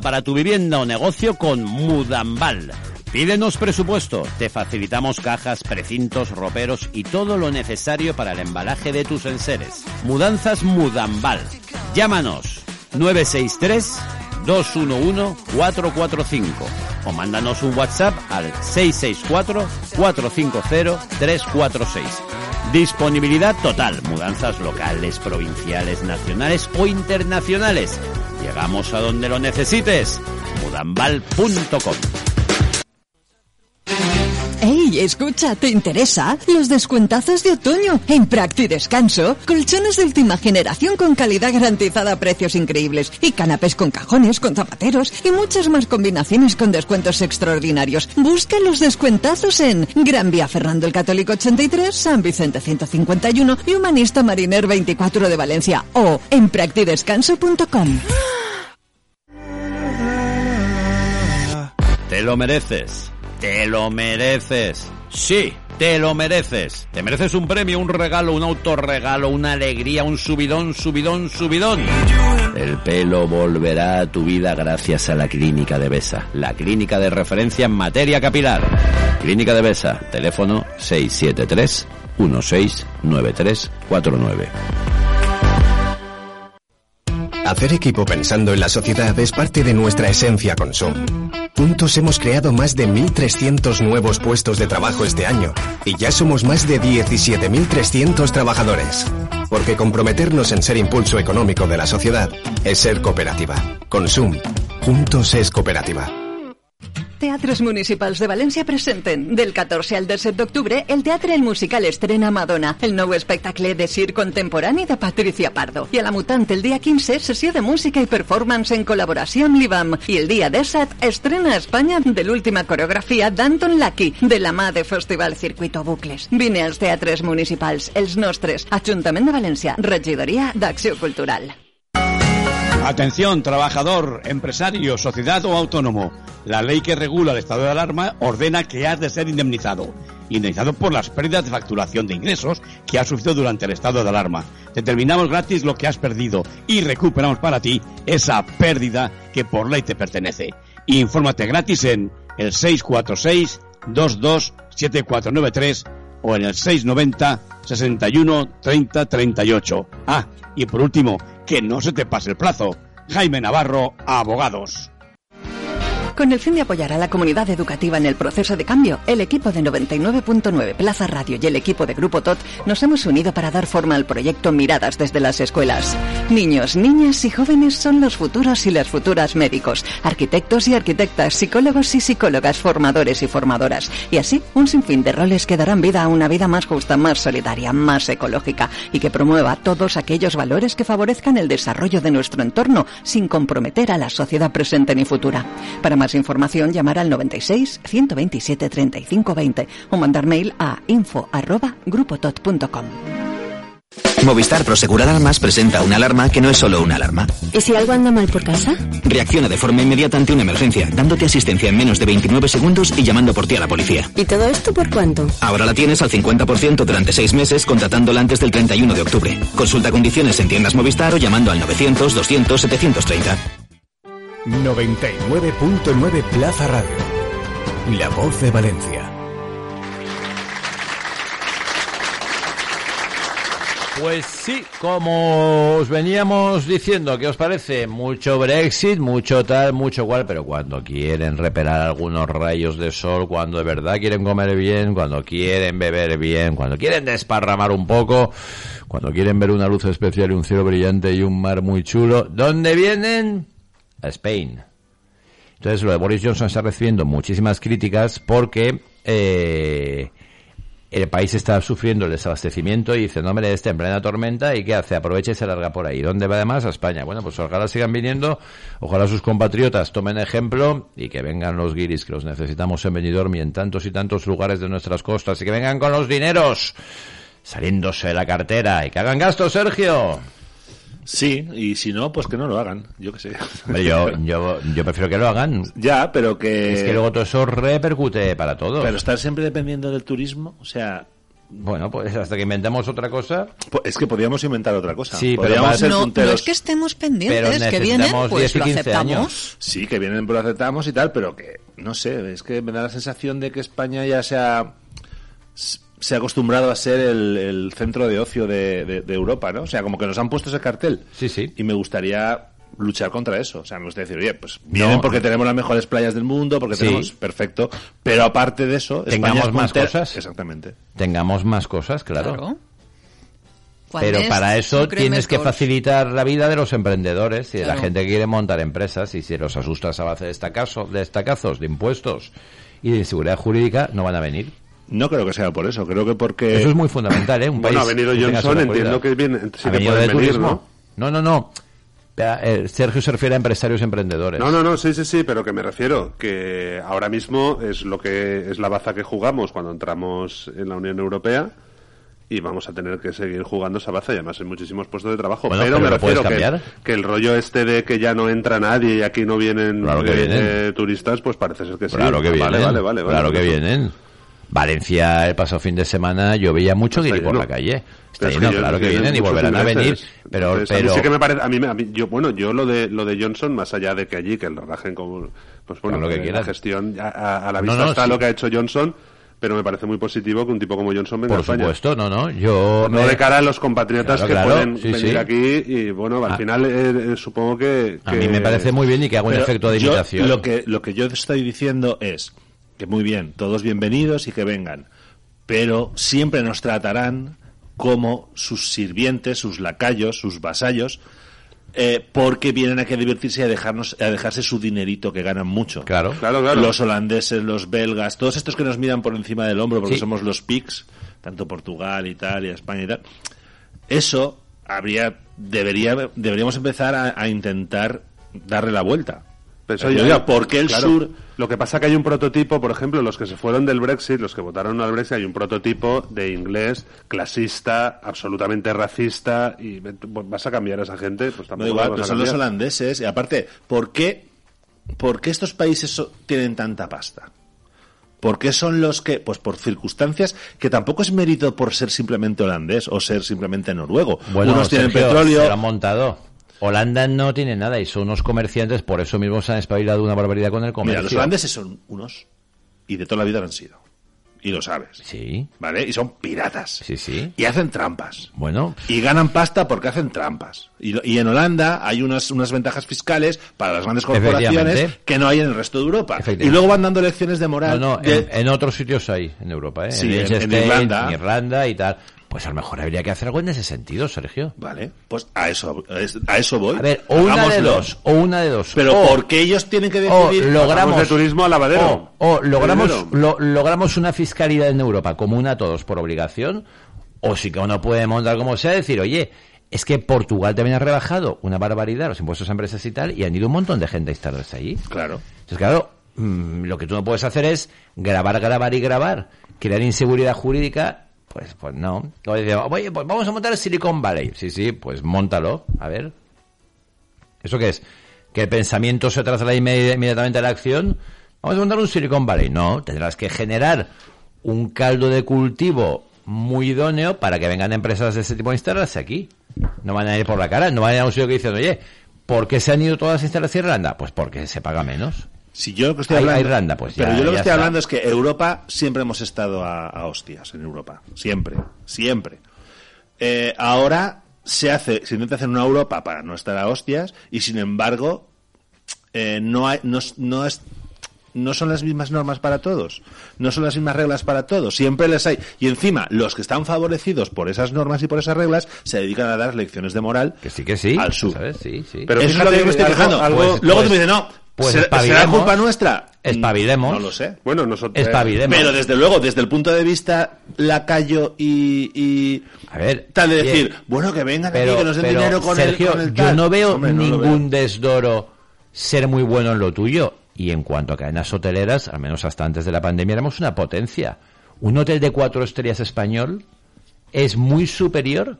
Para tu vivienda o negocio con Mudambal. Pídenos presupuesto, te facilitamos cajas, precintos, roperos y todo lo necesario para el embalaje de tus enseres. Mudanzas Mudambal. Llámanos 963 211 445 o mándanos un WhatsApp al 664 450 346. Disponibilidad total, mudanzas locales, provinciales, nacionales o internacionales. Llegamos a donde lo necesites. mudambal.com ¡Ey, escucha! ¿Te interesa? Los descuentazos de otoño en Practi Descanso. Colchones de última generación con calidad garantizada a precios increíbles. Y canapés con cajones, con zapateros y muchas más combinaciones con descuentos extraordinarios. Busca los descuentazos en Gran Vía Fernando el Católico 83, San Vicente 151 y Humanista Mariner 24 de Valencia. O en practidescanso.com. Te lo mereces. Te lo mereces. Sí, te lo mereces. Te mereces un premio, un regalo, un autorregalo, una alegría, un subidón, subidón, subidón. El pelo volverá a tu vida gracias a la Clínica de Besa, la clínica de referencia en materia capilar. Clínica de Besa, teléfono 673 169349. Hacer equipo pensando en la sociedad es parte de nuestra esencia Consum. Juntos hemos creado más de 1.300 nuevos puestos de trabajo este año y ya somos más de 17.300 trabajadores. Porque comprometernos en ser impulso económico de la sociedad es ser cooperativa. Consum. Juntos es cooperativa. Teatres Municipals de València presenten del 14 al 17 d'octubre el Teatre El Musical estrena Madonna, el nou espectacle de circ contemporani de Patricia Pardo. I a la Mutant el dia 15, sessió de música i performance en col·laboració amb l'IBAM. I el dia 17 estrena a Espanya de l'última coreografia d'Anton Lucky, de la mà de Festival Circuito Bucles. Vine als teatres municipals, els nostres. Ajuntament de València, Regidoria d'Acció Cultural. Atención, trabajador, empresario, sociedad o autónomo. La ley que regula el estado de alarma ordena que has de ser indemnizado. Indemnizado por las pérdidas de facturación de ingresos que has sufrido durante el estado de alarma. Determinamos gratis lo que has perdido y recuperamos para ti esa pérdida que por ley te pertenece. Infórmate gratis en el 646 22 7493 o en el 690 61 30 38. Ah, y por último, que no se te pase el plazo. Jaime Navarro, abogados. Con el fin de apoyar a la comunidad educativa en el proceso de cambio, el equipo de 99.9 Plaza Radio y el equipo de Grupo TOT nos hemos unido para dar forma al proyecto Miradas desde las escuelas. Niños, niñas y jóvenes son los futuros y las futuras médicos, arquitectos y arquitectas, psicólogos y psicólogas, formadores y formadoras. Y así, un sinfín de roles que darán vida a una vida más justa, más solidaria, más ecológica y que promueva todos aquellos valores que favorezcan el desarrollo de nuestro entorno sin comprometer a la sociedad presente ni futura. Para más información, llamar al 96 127 35 20 o mandar mail a info arroba grupotot.com. Movistar Prosegur Alarmas presenta una alarma que no es solo una alarma. ¿Y si algo anda mal por casa? Reacciona de forma inmediata ante una emergencia, dándote asistencia en menos de 29 segundos y llamando por ti a la policía. ¿Y todo esto por cuánto? Ahora la tienes al 50% durante 6 meses contratándola antes del 31 de octubre. Consulta condiciones en tiendas Movistar o llamando al 900 200 730. 99.9 Plaza Radio. La voz de Valencia. Pues sí, como os veníamos diciendo, ¿qué os parece? Mucho Brexit, mucho tal, mucho cual, pero cuando quieren repelar algunos rayos de sol, cuando de verdad quieren comer bien, cuando quieren beber bien, cuando quieren desparramar un poco, cuando quieren ver una luz especial y un cielo brillante y un mar muy chulo, ¿dónde vienen? Spain. Entonces lo de Boris Johnson está recibiendo muchísimas críticas porque eh, el país está sufriendo el desabastecimiento y dice, no, hombre, está en plena tormenta y ¿qué hace? Aprovecha y se larga por ahí. ¿Dónde va además? A España. Bueno, pues ojalá sigan viniendo, ojalá sus compatriotas tomen ejemplo y que vengan los guiris, que los necesitamos en Benidorm y en tantos y tantos lugares de nuestras costas y que vengan con los dineros saliéndose de la cartera y que hagan gasto, Sergio. Sí, y si no, pues que no lo hagan, yo qué sé. Yo, yo, yo prefiero que lo hagan. Ya, pero que... Es que luego todo eso repercute para todo. Pero estar siempre dependiendo del turismo, o sea... Bueno, pues hasta que inventemos otra cosa. pues es que podríamos inventar otra cosa. Sí, pero podríamos más- ser No, no es que estemos Pero pendientes, que vienen, pues 10 y lo 15 aceptamos. años. Sí, que vienen, por lo aceptamos y tal, pero que, no sé, es que me da la sensación de que España ya se ha, se ha acostumbrado a ser el, el centro de ocio de, de- de Europa, ¿no? O sea, como que nos han puesto ese cartel. Sí, sí. Y me gustaría luchar contra eso. O sea, me gustaría decir, oye, pues vienen No. porque tenemos las mejores playas del mundo, porque Sí. tenemos... Perfecto. Pero aparte de eso... Tengamos España es más cosas. Exactamente. Tengamos más cosas, claro. Claro. ¿Cuál Pero es para eso tienes que facilitar la vida de los emprendedores y de la gente que quiere montar empresas y si los asustas a base de estacazo- de estacazos, de impuestos y de inseguridad jurídica, no van a venir. No creo que sea por eso. Creo que porque... Eso es muy fundamental, ¿eh? Un Bueno, país ha venido Johnson, entiendo que viene, sí ¿Ha que pueden de venir, turismo? No, no, no. Espera, eh, Sergio se refiere a empresarios y emprendedores. No, no, no, sí, sí, sí, pero que me refiero que ahora mismo es lo que es la baza que jugamos cuando entramos en la Unión Europea y vamos a tener que seguir jugando esa baza y además en muchísimos puestos de trabajo. Bueno, pero, pero me refiero que, que el rollo este de que ya no entra nadie y aquí no vienen, Claro que eh, vienen. eh, turistas, pues parece ser que sí. Claro que vienen. Vale, vale, vale. vale. claro que vienen. Valencia el pasado fin de semana yo veía mucho guiri por la calle. Está Pero es lleno, yo- claro que vienen y volverán a venir. Pero, Entonces, a mí pero sí que me parece, a mí, a mí- yo, bueno, yo lo de, lo de Johnson, más allá de que allí, que lo rajen como, pues bueno, lo que quieran. la gestión, a, a- a la No, vista no, está sí. lo que ha hecho Johnson, pero me parece muy positivo que un tipo como Johnson venga por a supuesto, no, no. Yo No me- de cara a los compatriotas Claro, que claro, pueden sí, venir sí. aquí y bueno, al Ah. final eh, eh, supongo que, a que- mí me parece muy bien y que haga un Pero efecto de yo imitación. Lo que, lo que yo estoy diciendo es que muy bien, todos bienvenidos y que vengan, pero siempre nos tratarán como sus sirvientes, sus lacayos, sus vasallos, eh, porque vienen aquí a divertirse y a, dejarnos, a dejarse su dinerito que ganan mucho. Claro. Claro, claro. Los holandeses, los belgas, todos estos que nos miran por encima del hombro porque Sí. somos los PICs, tanto Portugal, Italia, España y tal. Eso habría, debería, deberíamos empezar a, a intentar darle la vuelta. Pero eso Pero ya- oiga, ¿por qué el claro, sur Lo que pasa que hay un prototipo, por ejemplo, los que se fueron del Brexit, los que votaron al Brexit, hay un prototipo de inglés clasista, absolutamente racista, y vas a cambiar a esa gente, pues No tampoco igual, la vas pero a son los holandeses. Y aparte, ¿por qué, por qué estos países so- tienen tanta pasta? ¿Por qué son los que, pues por circunstancias que tampoco es mérito por ser simplemente holandés o ser simplemente noruego? Bueno, Unos tienen Sergio, petróleo. se lo han montado. Holanda no tiene nada y son unos comerciantes, por eso mismo se han espabilado una barbaridad con el comercio. Mira, los holandeses son unos y de toda la vida lo han sido. Y lo sabes. Sí. ¿Vale? Y son piratas. Sí, sí. Y hacen trampas. Bueno, Y ganan pasta porque hacen trampas. Y, y en Holanda hay unas, unas ventajas fiscales para las grandes corporaciones que no hay en el resto de Europa. Y luego van dando lecciones de no, moral. no, de- en, en otros sitios hay, en Europa, ¿eh? Sí, en, en- Irlanda. en Irlanda y tal. Pues a lo mejor habría que hacer algo en ese sentido, Sergio. Vale, pues a eso, a eso voy. A ver, o una de dos, o una de dos. Pero o, ¿por qué ellos tienen que o decidir? logramos de turismo a lavadero. O, o logramos, lo- logramos una fiscalidad en Europa común a todos por obligación, o si que uno puede montar como sea, decir, oye, es que Portugal también ha rebajado una barbaridad los impuestos a empresas y tal, y han ido un montón de gente a instalarse allí. Claro. Entonces, claro, mm, lo que tú no puedes hacer es grabar, grabar y grabar, crear inseguridad jurídica, pues, pues no. O oye, pues vamos a montar el Silicon Valley. Sí, sí, pues montalo, a ver. ¿Eso qué es? ¿Que el pensamiento se traslada inmedi- inmediatamente a la acción? Vamos a montar un Silicon Valley. No, tendrás que generar un caldo de cultivo muy idóneo para que vengan empresas de ese tipo a instalarse aquí. No van a ir por la cara, no van a ir a un sitio que dicen, oye, ¿por qué se han ido todas a instalarse a Irlanda? Pues porque se paga menos. Si yo lo que estoy a hablando, Irlanda, pues pero ya- yo lo que estoy está. hablando es que Europa siempre hemos estado a, a hostias en Europa, siempre, siempre. Eh, ahora se hace, se intenta hacer una Europa para no estar a hostias y sin embargo eh, no hay, no, no es no son las mismas normas para todos, no son las mismas reglas para todos, siempre les hay. Y encima, los que están favorecidos por esas normas y por esas reglas se dedican a dar lecciones de moral Que sí, que sí. al sur. ¿Sabes? Sí, sí. Pero Eso es lo que yo me estoy algo- Pues, Luego pues- tú me dices, no, pues ¿será, espabilemos. ¿será culpa nuestra? Espabilemos. No lo sé. Bueno, nosotros... Espabilemos. Pero desde luego, desde el punto de vista lacayo y, y A ver, tal de bien. decir, bueno, que vengan pero, aquí, que nos den pero, dinero con Sergio, el, con el yo no veo Hombre, no lo ningún veo. desdoro ser muy bueno en lo tuyo. Y en cuanto a cadenas hoteleras, al menos hasta antes de la pandemia, éramos una potencia. Un hotel de cuatro estrellas español es muy superior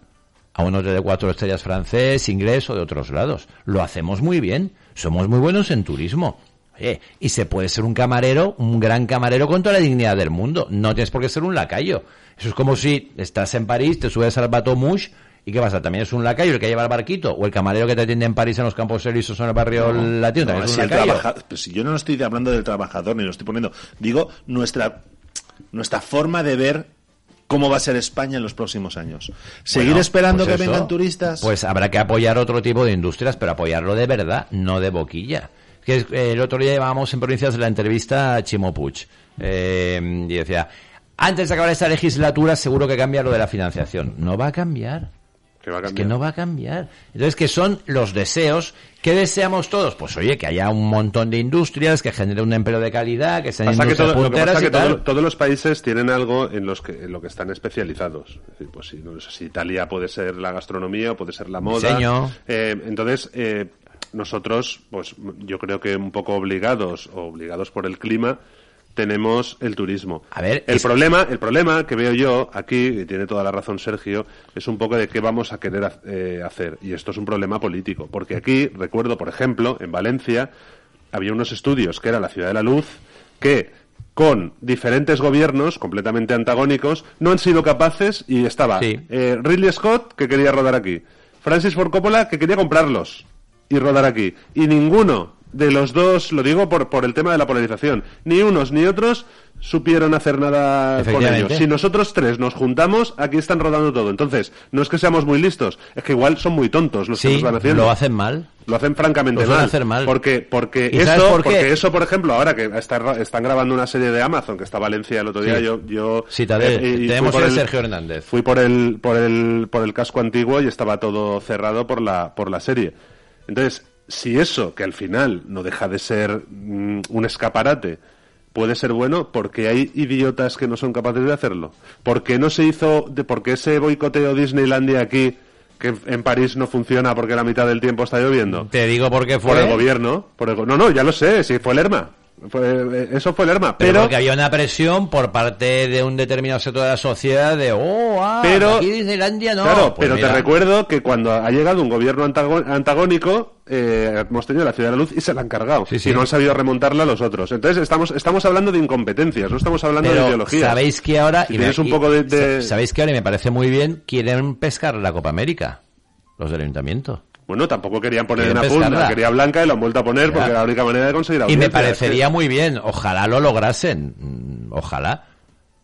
a un hotel de cuatro estrellas francés, inglés o de otros lados. Lo hacemos muy bien. Somos muy buenos en turismo. Oye, y se puede ser un camarero, un gran camarero con toda la dignidad del mundo. No tienes por qué ser un lacayo. Eso es como si estás en París, te subes al Bateau Mouche ¿Y qué pasa? ¿También es un lacayo el que lleva el barquito? ¿O el camarero que te atiende en París en los campos elíseos o en el barrio latino? No, ¿También es si un el trabaja- pues si yo no estoy hablando del trabajador ni lo estoy poniendo, digo nuestra nuestra forma de ver cómo va a ser España en los próximos años. Seguir Bueno, esperando pues que eso, vengan turistas. Pues habrá que apoyar otro tipo de industrias, pero apoyarlo de verdad, no de boquilla. Que eh, el otro día llevábamos en provincias la entrevista a Chimo Puig. eh, y decía, antes de acabar esta legislatura seguro que cambia lo de la financiación. No va a cambiar. Que va a Es que cambiar. no va a cambiar. Entonces, ¿qué son los deseos? ¿Qué deseamos todos? Pues oye, que haya un montón de industrias, que genere un empleo de calidad, que sean Pasa que todo- lo que pasa que todo- todos los países tienen algo en los que en lo que están especializados. Es decir, pues si, no sé si Italia puede ser la gastronomía, puede ser la moda. Eh, entonces, eh, nosotros, pues yo creo que un poco obligados o obligados por el clima, tenemos el turismo. A ver, el es- problema, el problema que veo yo aquí, y tiene toda la razón Sergio, es un poco de qué vamos a querer ha- eh, hacer. Y esto es un problema político. Porque aquí, recuerdo, por ejemplo, en Valencia, había unos estudios que era la ciudad de la luz, que con diferentes gobiernos completamente antagónicos no han sido capaces y estaba Sí. eh, Ridley Scott que quería rodar aquí, Francis Ford Coppola que quería comprarlos y rodar aquí y ninguno de los dos, lo digo por, por el tema de la polarización, ni unos ni otros supieron hacer nada con ellos. Si nosotros tres nos juntamos, aquí están rodando todo. Entonces, no es que seamos muy listos, es que igual son muy tontos los que Sí, nos van haciendo. lo hacen mal. Lo hacen francamente Lo mal. hacer mal. Porque, porque porque eso, por ejemplo, ahora que está- están grabando una serie de Amazon, que está Valencia el otro día, Sí. yo, yo Citadel. eh, Tenemos por el- Sergio Hernández. Fui por el, por el, por el casco antiguo y estaba todo cerrado por la, por la serie. Entonces, si eso, que al final no deja de ser mm, un escaparate, puede ser bueno, porque hay idiotas que no son capaces de hacerlo. porque no se hizo, de, porque ese boicoteo Disneylandia aquí, que en París no funciona porque la mitad del tiempo está lloviendo? Te digo por qué fue. Por el gobierno. Por el no, no, ya lo sé, sí, fue el ERMA. Fue- eh, eso fue el ERMA. Pero, Pero, porque había una presión por parte de un determinado sector de la sociedad de, oh, ah, Pero- aquí Disneylandia no. Claro, Pues pero mira, te recuerdo que cuando ha llegado un gobierno antagónico, eh, hemos tenido la Ciudad de la Luz y se la han cargado. Sí, sí. Y no han sabido remontarla los otros. Entonces estamos, estamos hablando de incompetencias, no estamos hablando pero de ideología. Sabéis que ahora, Si y tienes me- un y- poco de... de- sa- sabéis que ahora y me parece muy bien, quieren pescar la Copa América, los del ayuntamiento. Bueno, tampoco querían poner pescarla. la quería blanca y la han vuelto a poner porque era la única manera de conseguir Y me parecería Es que- muy bien, ojalá lo lograsen, mm, ojalá.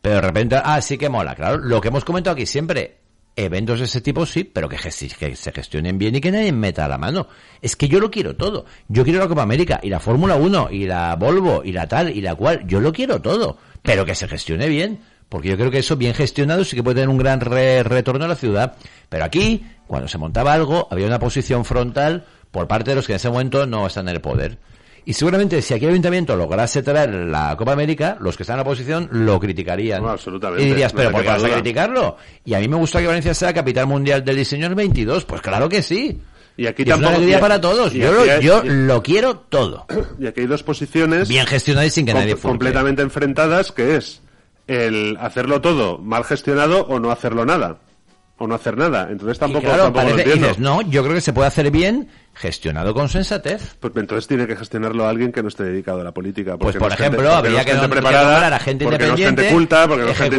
Pero de repente, ah, sí que mola, claro. Lo que hemos comentado aquí siempre, eventos de ese tipo sí, pero que, que se gestionen bien y que nadie meta la mano. Es que yo lo quiero todo. Yo quiero la Copa América y la Fórmula 1 y la Volvo y la tal y la cual. Yo lo quiero todo, pero que se gestione bien. Porque yo creo que eso bien gestionado sí que puede tener un gran re- retorno a la ciudad. Pero aquí, cuando se montaba algo, había una posición frontal por parte de los que en ese momento no están en el poder. Y seguramente si aquí el ayuntamiento lograse traer la Copa América, los que están en la oposición lo criticarían. No, absolutamente. Y dirías, No pero te ¿por qué vas a criticarlo? Y a mí me gusta que Valencia sea capital mundial del diseño en el 22. Pues claro que sí. Y aquí Y es una tampoco- alegría y- para todos. Yo, lo, hay- yo y- lo quiero todo. Y aquí hay dos posiciones Bien gestionado y sin que com- nadie furte. completamente enfrentadas, que es el hacerlo todo mal gestionado o no hacerlo nada. O no hacer nada. Entonces Y tampoco, claro, tampoco lo y entiendo. dices, no, yo creo que se puede hacer bien gestionado con sensatez. Pues entonces tiene que gestionarlo alguien que no esté dedicado a la política. Pues por no gente- ejemplo, habría que, que preparada, nombrar a gente no independiente, gente culta, porque no gente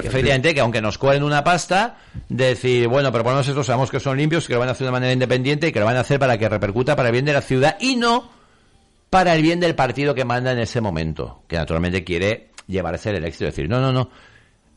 efectivamente, que aunque nos cobren una pasta, decir, bueno, pero por lo menos estos sabemos que son limpios, que lo van a hacer de manera independiente y que lo van a hacer para que repercuta para el bien de la ciudad y no para el bien del partido que manda en ese momento, que naturalmente quiere llevarse el éxito, decir, no, no, no,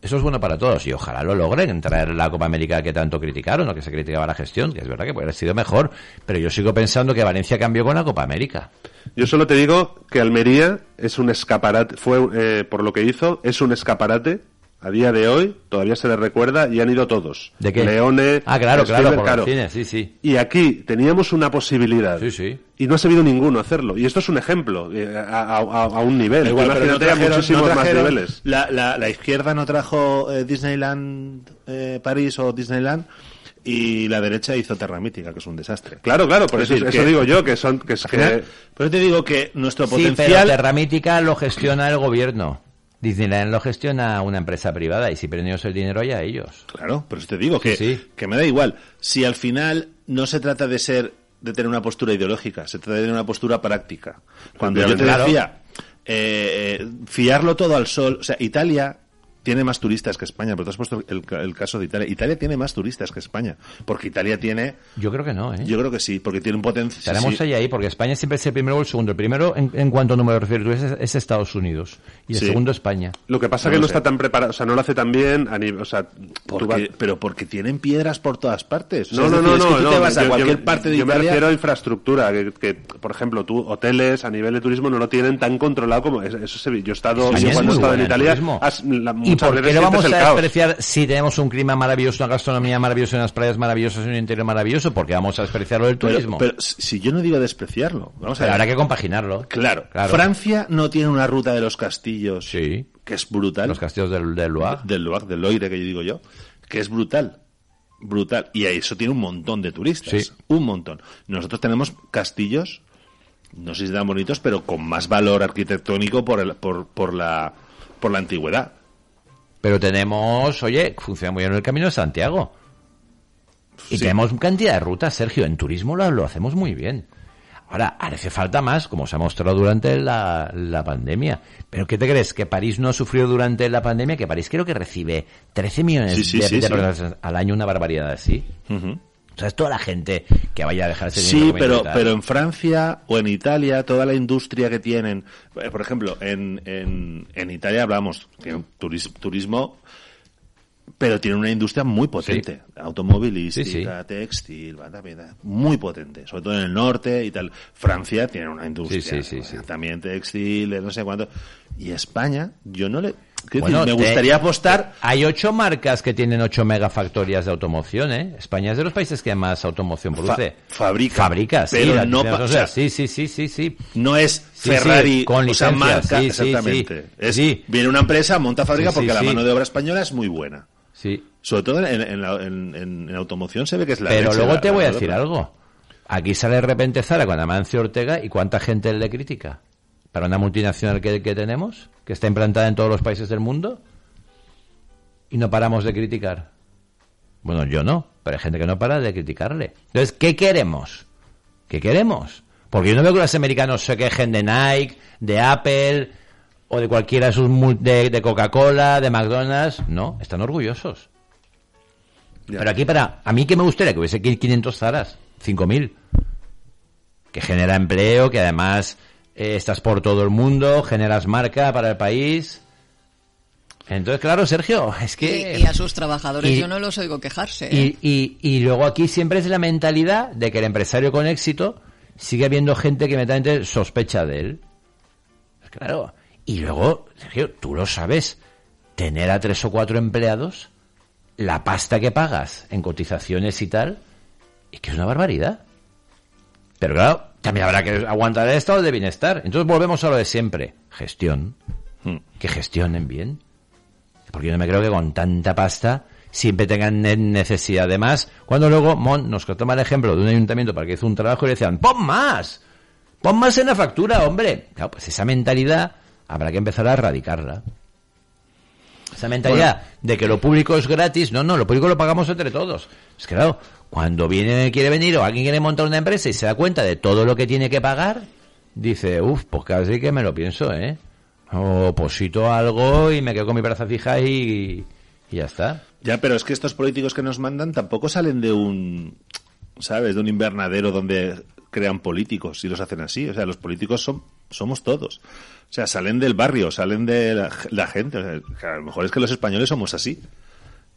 eso es bueno para todos y ojalá lo logren traer la Copa América que tanto criticaron o que se criticaba la gestión, que es verdad que puede haber sido mejor, pero yo sigo pensando que Valencia cambió con la Copa América. Yo solo te digo que Almería es un escaparate, fue eh, por lo que hizo, es un escaparate. A día de hoy todavía se le recuerda y han ido todos. ¿De qué? Leone, Ah, claro, claro, por claro. sí, sí. Y aquí teníamos una posibilidad. Sí, sí. Y no ha sabido ninguno hacerlo. Y esto es un ejemplo eh, a, a- a- a un nivel. Igual, pero no trajeron- muchísimos no más niveles. La, la, la izquierda no trajo eh, Disneyland eh, París o Disneyland y la derecha hizo Terra Mítica, que es un desastre. Claro, claro, por Es eso, decir, eso que- digo yo, que son que, es que Pero te digo que nuestro Sí, pero potencial... Terra Mítica lo gestiona el gobierno. Disneyland lo gestiona una empresa privada y si ellos el dinero ya ellos. Claro, por eso te digo que, Sí, que me da igual. Si al final no se trata de ser, de tener una postura ideológica, se trata de tener una postura práctica. Cuando yo te decía, eh, eh, fiarlo todo al sol, o sea, Italia tiene más turistas que España, pero tú has puesto el, ca- el caso de Italia. Italia tiene más turistas que España, porque Italia tiene, Yo creo que no, ¿eh? yo creo que sí, porque tiene un potencial. Estaremos ahí ahí, porque España siempre es el primero o el segundo. El primero, en, en cuanto a número de referidos, es, es Estados Unidos. Y el Sí. segundo, España. lo que pasa No que no sé. está tan preparado, o sea, no lo hace tan bien a nivel, o sea, tú Porque- vas- pero porque tienen piedras por todas partes. O sea, No, es no, decir, no, es que no, tú no, te vas a yo- cualquier yo- parte de yo me Italia. refiero a infraestructura, que, que, por ejemplo, tú, hoteles a nivel de turismo no lo tienen tan controlado como eso. eso se- yo he estado, yo es cuando he estado en buena en Italia, ¿Y por qué lo vamos a caos. despreciar si tenemos un clima maravilloso, una gastronomía maravillosa, unas playas maravillosas un interior maravilloso? porque vamos a despreciarlo del turismo? Pero, si yo no digo despreciarlo, vamos a ver. habrá que compaginarlo. Claro. Claro. Francia no tiene una ruta de los castillos Sí. que es brutal. Los castillos del, del Loire. del Loire, del Loire que yo digo yo, que es brutal. Brutal. Y eso tiene un montón de turistas. Sí. Un montón. Nosotros tenemos castillos, no sé si tan bonitos, pero con más valor arquitectónico por, el, por, por, la, por la antigüedad. Pero tenemos, oye, funciona muy bien el Camino de Santiago. Y Sí. tenemos cantidad de rutas, Sergio. En turismo lo, lo hacemos muy bien. Ahora, hace falta más, como se ha mostrado durante la, la pandemia. ¿Pero qué te crees? ¿Que París no ha sufrido durante la pandemia? Que París creo que recibe 13 millones Sí, sí, de, de al año, una barbaridad así. O sea, es toda la gente que vaya a dejarse Sí, pero, pero en Francia o en Italia, toda la industria que tienen, eh, por ejemplo, en, en, en Italia hablamos, tiene un turis- turismo, pero tiene una industria muy potente, automovilística, textil, va, también, eh, muy potente, sobre todo en el norte y tal. Francia tiene una industria Sí, sí, sí, también textil, no sé cuánto. Y España, yo no le... Bueno, me te- gustaría apostar Hay ocho marcas que tienen ocho megafactorias de automoción, ¿eh? España es de los países que más automoción produce. Fa- fabrica. Fabrica, sí. Pero la- no o sea, o sea, sí, sí, sí, sí, sí. No es Ferrari sí, con o sea, licencias, marca, sí, exactamente. Es. Viene una empresa, monta fábrica porque la mano de obra española es muy buena. Sí. Sobre todo en, en la- en- en- automoción se ve que es la Pero luego te voy a decir algo. Aquí sale de repente Zara con Amancio Ortega y cuánta gente le critica. Para una multinacional que, que tenemos, que está implantada en todos los países del mundo, y no paramos de criticar. Bueno, yo no, pero hay gente que no para de criticarle. Entonces, ¿qué queremos? ¿Qué queremos? Porque yo no veo que los americanos se quejen de Nike, de Apple o de cualquiera de sus de Coca-Cola, de McDonald's. No, están orgullosos. Pero aquí para a mí que me gustaría que hubiese 500 zaras, 5000, que genera empleo, que además eh, estás por todo el mundo, generas marca para el país. Entonces, claro, Sergio, es que Y, y a sus trabajadores y- yo no los oigo quejarse. ¿eh? y, y, y luego aquí siempre es la mentalidad de que el empresario con éxito sigue habiendo gente que mentalmente sospecha de él. Pues claro. Y luego, Sergio, tú lo sabes, tener a tres o cuatro empleados, la pasta que pagas en cotizaciones y tal, es que es una barbaridad. Pero claro, también habrá que aguantar el estado de bienestar. Entonces volvemos a lo de siempre. Gestión. Que gestionen bien. Porque yo no me creo que con tanta pasta siempre tengan ne- necesidad de más. Cuando luego Mon nos toma el ejemplo de un ayuntamiento para que hizo un trabajo y le decían, pon más, pon más en la factura, hombre. Claro, pues esa mentalidad habrá que empezar a erradicarla. Esa mentalidad de que lo público es gratis, no, no, lo público lo pagamos entre todos. Es que claro, cuando viene, quiere venir o alguien quiere montar una empresa y se da cuenta de todo lo que tiene que pagar, dice, uff, pues casi que me lo pienso, ¿eh? O posito algo y me quedo con mi braza fija y, y ya está. Ya, pero es que estos políticos que nos mandan tampoco salen de un, ¿sabes? De un invernadero donde crean políticos y los hacen así. O sea, los políticos son, somos todos. O sea, salen del barrio, salen de la, la gente. O sea, a lo mejor es que los españoles somos así.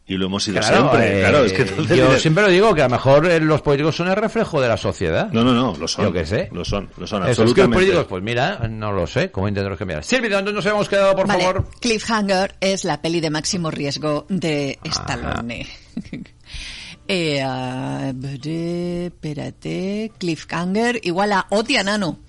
Y lo hemos sido siempre. eh, claro, es que entonces yo siempre lo digo que a lo mejor eh, los políticos son el reflejo de la sociedad. No, no, no, lo son. Yo qué sé. Lo son, lo son, Eso es que los absolutamente. políticos, pues mira, no lo sé, ¿cómo intentaremos cambiar? Silvia, ¿dónde nos hemos quedado, por Vale, favor? Cliffhanger es la peli de máximo riesgo de Stallone. eh, ah, bre- espérate, Cliffhanger igual a Oti Anano.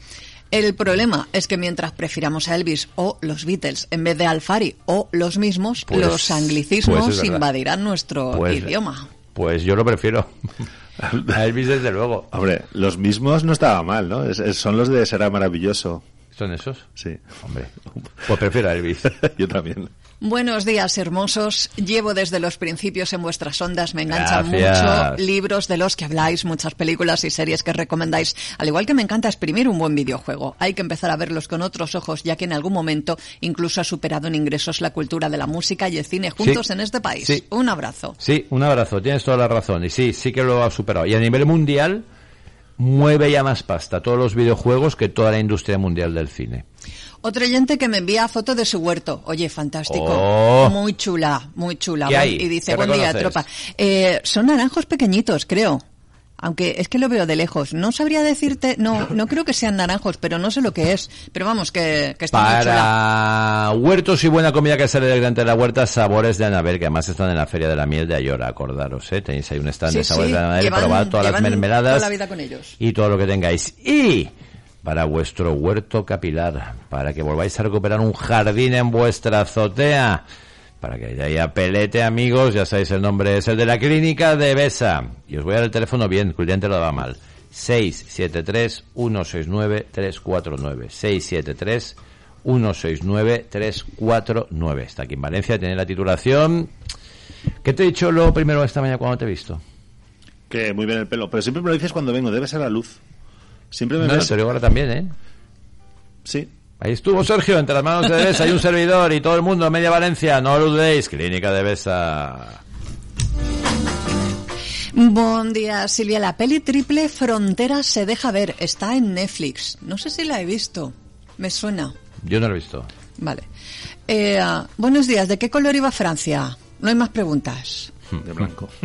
El problema es que mientras prefiramos a Elvis o los Beatles en vez de Alfari o los mismos, Pues- los anglicismos pues es verdad. invadirán nuestro Pues- idioma. Pues yo lo prefiero. A Elvis, desde luego. Hombre, los mismos no estaba mal, ¿no? Es- es- son los de Será Maravilloso. ¿Son esos? Sí. Hombre, pues prefiero a Elvis. Yo también. Buenos días, hermosos. Llevo desde los principios en vuestras ondas, me enganchan Gracias. mucho libros de los que habláis, muchas películas y series que recomendáis, al igual que me encanta exprimir un buen videojuego. Hay que empezar a verlos con otros ojos, ya que en algún momento incluso ha superado en ingresos la cultura de la música y el cine juntos Sí. en este país. Sí. Un abrazo. Sí, un abrazo, tienes toda la razón. Y sí, sí que lo ha superado. Y a nivel mundial, mueve ya más pasta todos los videojuegos que toda la industria mundial del cine. Otro oyente que me envía foto de su huerto. Oye, fantástico. Oh. Muy chula, muy chula. ¿Qué hay? Y dice, ¿Qué buen día, tropa. Eh, son naranjos pequeñitos, creo. Aunque es que lo veo de lejos. No sabría decirte, no, no creo que sean naranjos, pero no sé lo que es. Pero vamos, que, que está muy chula. Para huertos y buena comida que sale delante de la huerta, sabores de Anabel, que además están en la Feria de la Miel de Ayora, acordaros, ¿eh? Tenéis ahí un stand de sabores sí, de Anabel, probad todas las mermeladas toda la vida con ellos. y todo lo que tengáis. Y para vuestro huerto capilar, para que volváis a recuperar un jardín en vuestra azotea, para que ya haya pelete, amigos, ya sabéis el nombre, es el de la clínica de Besa. Y os voy a dar el teléfono bien, que el cliente lo daba mal. 673-169-349. 673-169-349. Está aquí en Valencia, tiene la titulación. ¿Qué te he dicho lo primero esta mañana cuando te he visto? Que muy bien el pelo. Pero siempre me lo dices cuando vengo, debe ser la luz. Siempre me No, lo digo ahora también, ¿eh? Sí. Ahí estuvo Sergio, entre las manos de Besa hay un servidor y todo el mundo, media Valencia, no lo dudéis, Clínica de Besa. Buen día, Silvia. La peli triple Frontera se deja ver. Está en Netflix. No sé si la he visto. Me suena. Yo no lo he visto. Vale. Eh, buenos días. ¿De qué color iba Francia? No hay más preguntas. De blanco.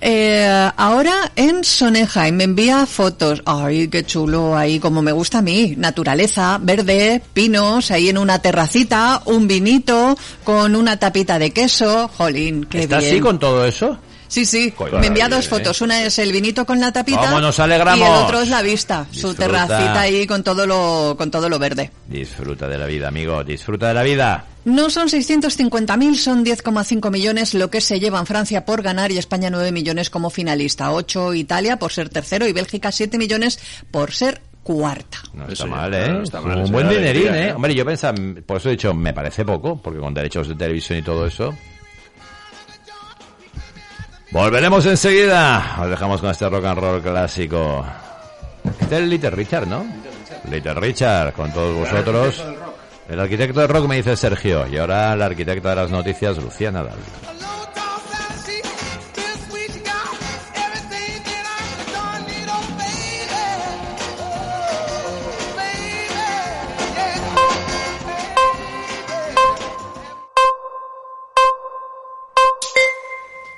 Eh, ahora en Soneja y me envía fotos. Ay, qué chulo ahí, como me gusta a mí. Naturaleza, verde, pinos, ahí en una terracita, un vinito con una tapita de queso. Jolín, qué ¿Está bien. así con todo eso? Sí, sí. Me envía dos ¿eh? fotos. Una es el vinito con la tapita. ¿Cómo nos alegramos? Y el otro es la vista. Su terracita ahí con todo lo, con todo lo verde. Disfruta de la vida, amigo. Disfruta de la vida. No son 650.000, son 10,5 millones lo que se llevan Francia por ganar y España 9 millones como finalista. 8 Italia por ser tercero y Bélgica 7 millones por ser cuarta. No está mal, ¿eh? no está mal, un buen dinerín, ¿eh? ¿eh? Hombre, yo pensaba, por eso he dicho, me parece poco, porque con derechos de televisión y todo eso. Volveremos enseguida. Os dejamos con este rock and roll clásico. Este es el Little Richard, ¿no? Little Richard, con todos vosotros. El arquitecto de rock me dice Sergio. Y ahora la arquitecta de las noticias, Lucía Nadal.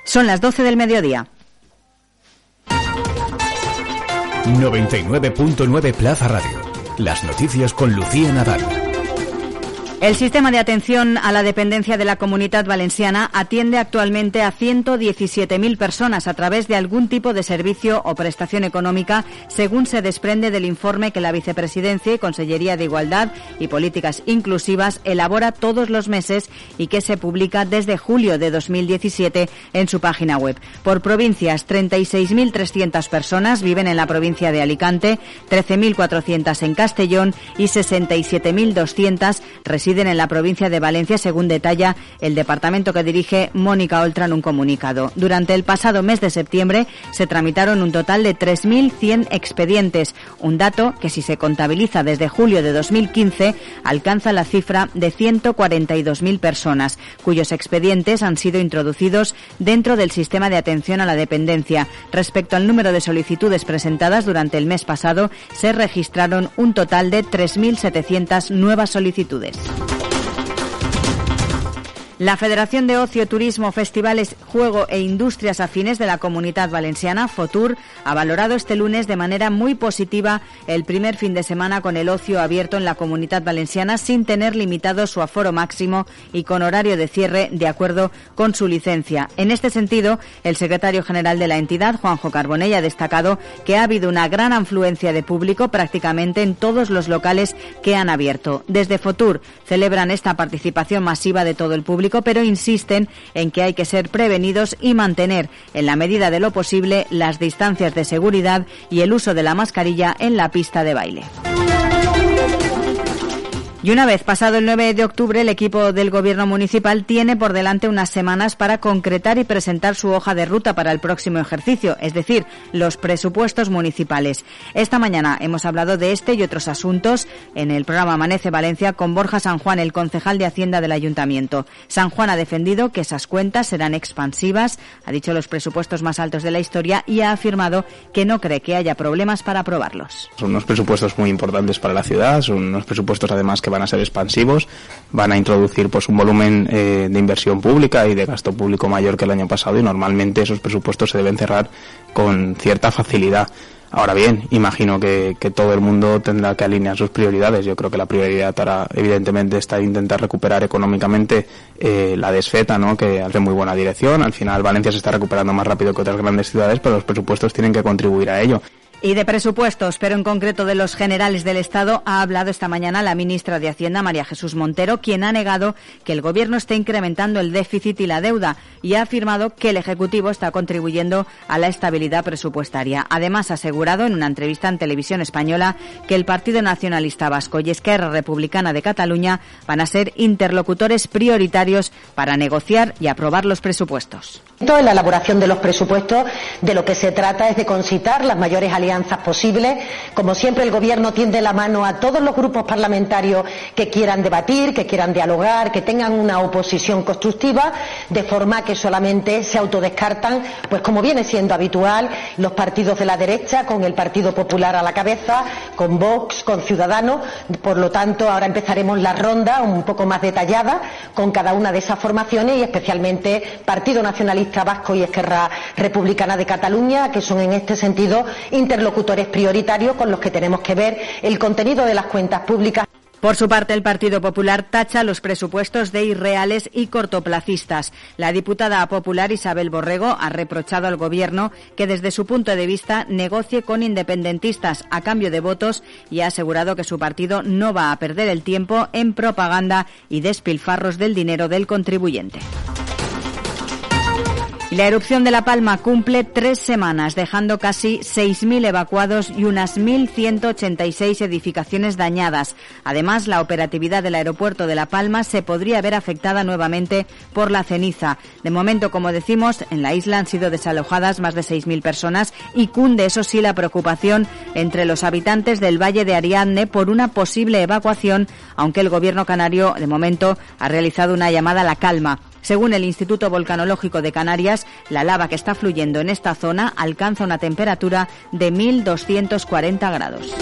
Son las 12 del mediodía. 99.9 Plaza Radio. Las noticias con Lucía Nadal. El sistema de atención a la dependencia de la Comunidad Valenciana atiende actualmente a 117.000 personas a través de algún tipo de servicio o prestación económica, según se desprende del informe que la Vicepresidencia y Consellería de Igualdad y Políticas Inclusivas elabora todos los meses y que se publica desde julio de 2017 en su página web. Por provincias, 36.300 personas viven en la provincia de Alicante, 13.400 en Castellón y 67.200 residen en la provincia de Valencia, según detalla el departamento que dirige Mónica Oltra en un comunicado. Durante el pasado mes de septiembre se tramitaron un total de 3.100 expedientes, un dato que si se contabiliza desde julio de 2015 alcanza la cifra de 142.000 personas, cuyos expedientes han sido introducidos dentro del sistema de atención a la dependencia. Respecto al número de solicitudes presentadas durante el mes pasado, se registraron un total de 3.700 nuevas solicitudes. Thank you. La Federación de Ocio, Turismo, Festivales, Juego e Industrias Afines de la Comunidad Valenciana, FOTUR, ha valorado este lunes de manera muy positiva el primer fin de semana con el ocio abierto en la Comunidad Valenciana sin tener limitado su aforo máximo y con horario de cierre de acuerdo con su licencia. En este sentido, el secretario general de la entidad, Juanjo Carbonell, ha destacado que ha habido una gran afluencia de público prácticamente en todos los locales que han abierto. Desde FOTUR celebran esta participación masiva de todo el público pero insisten en que hay que ser prevenidos y mantener, en la medida de lo posible, las distancias de seguridad y el uso de la mascarilla en la pista de baile. Y una vez pasado el 9 de octubre, el equipo del Gobierno municipal tiene por delante unas semanas para concretar y presentar su hoja de ruta para el próximo ejercicio, es decir, los presupuestos municipales. Esta mañana hemos hablado de este y otros asuntos en el programa Amanece Valencia con Borja San Juan, el concejal de Hacienda del Ayuntamiento. San Juan ha defendido que esas cuentas serán expansivas, ha dicho los presupuestos más altos de la historia y ha afirmado que no cree que haya problemas para aprobarlos. Son unos presupuestos muy importantes para la ciudad, son unos presupuestos además que van a ser expansivos, van a introducir pues un volumen eh, de inversión pública y de gasto público mayor que el año pasado y normalmente esos presupuestos se deben cerrar con cierta facilidad. Ahora bien, imagino que, todo el mundo tendrá que alinear sus prioridades. Yo creo que la prioridad ahora, evidentemente, está intentar recuperar económicamente eh, la desfeta, ¿no? que hace muy buena dirección. Al final, Valencia se está recuperando más rápido que otras grandes ciudades, pero los presupuestos tienen que contribuir a ello. Y de presupuestos, pero en concreto de los generales del Estado, ha hablado esta mañana la ministra de Hacienda, María Jesús Montero, quien ha negado que el Gobierno esté incrementando el déficit y la deuda y ha afirmado que el Ejecutivo está contribuyendo a la estabilidad presupuestaria. Además, ha asegurado en una entrevista en televisión española que el Partido Nacionalista Vasco y Esquerra Republicana de Cataluña van a ser interlocutores prioritarios para negociar y aprobar los presupuestos. En la elaboración de los presupuestos de lo que se trata es de concitar las mayores alianzas posibles. Como siempre, el Gobierno tiende la mano a todos los grupos parlamentarios que quieran debatir, que quieran dialogar, que tengan una oposición constructiva, de forma que solamente se autodescartan, pues como viene siendo habitual, los partidos de la derecha, con el Partido Popular a la cabeza, con Vox, con Ciudadanos. Por lo tanto, ahora empezaremos la ronda un poco más detallada con cada una de esas formaciones y especialmente Partido Nacionalista Vasco y Esquerra Republicana de Cataluña, que son en este sentido interlocutores prioritarios con los que tenemos que ver el contenido de las cuentas públicas. Por su parte, el Partido Popular tacha los presupuestos de irreales y cortoplacistas. La diputada popular Isabel Borrego ha reprochado al Gobierno que, desde su punto de vista, negocie con independentistas a cambio de votos y ha asegurado que su partido no va a perder el tiempo en propaganda y despilfarros del dinero del contribuyente. La erupción de La Palma cumple tres semanas, dejando casi 6.000 evacuados y unas 1.186 edificaciones dañadas. Además, la operatividad del aeropuerto de La Palma se podría ver afectada nuevamente por la ceniza. De momento, como decimos, en la isla han sido desalojadas más de 6.000 personas y cunde, eso sí, la preocupación entre los habitantes del Valle de Ariadne por una posible evacuación, aunque el gobierno canario, de momento, ha realizado una llamada a la calma. Según el Instituto Volcanológico de Canarias, la lava que está fluyendo en esta zona alcanza una temperatura de 1.240 grados.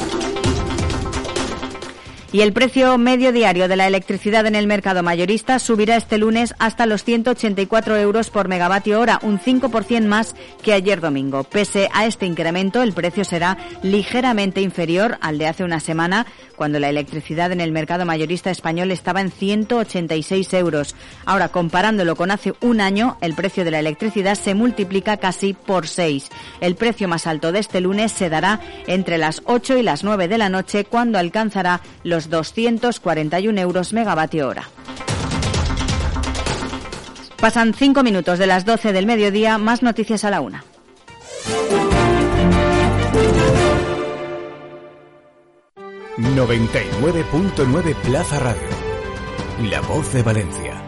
Y el precio medio diario de la electricidad en el mercado mayorista subirá este lunes hasta los 184 euros por megavatio hora, un 5% más que ayer domingo. Pese a este incremento, el precio será ligeramente inferior al de hace una semana, cuando la electricidad en el mercado mayorista español estaba en 186 euros. Ahora, comparándolo con hace un año, el precio de la electricidad se multiplica casi por 6. El precio más alto de este lunes se dará entre las 8 y las 9 de la noche, cuando alcanzará los 241 euros megavatio hora. Pasan cinco minutos de las 12 del mediodía, más noticias a la una. ...99.9 Plaza Radio... ...La Voz de Valencia...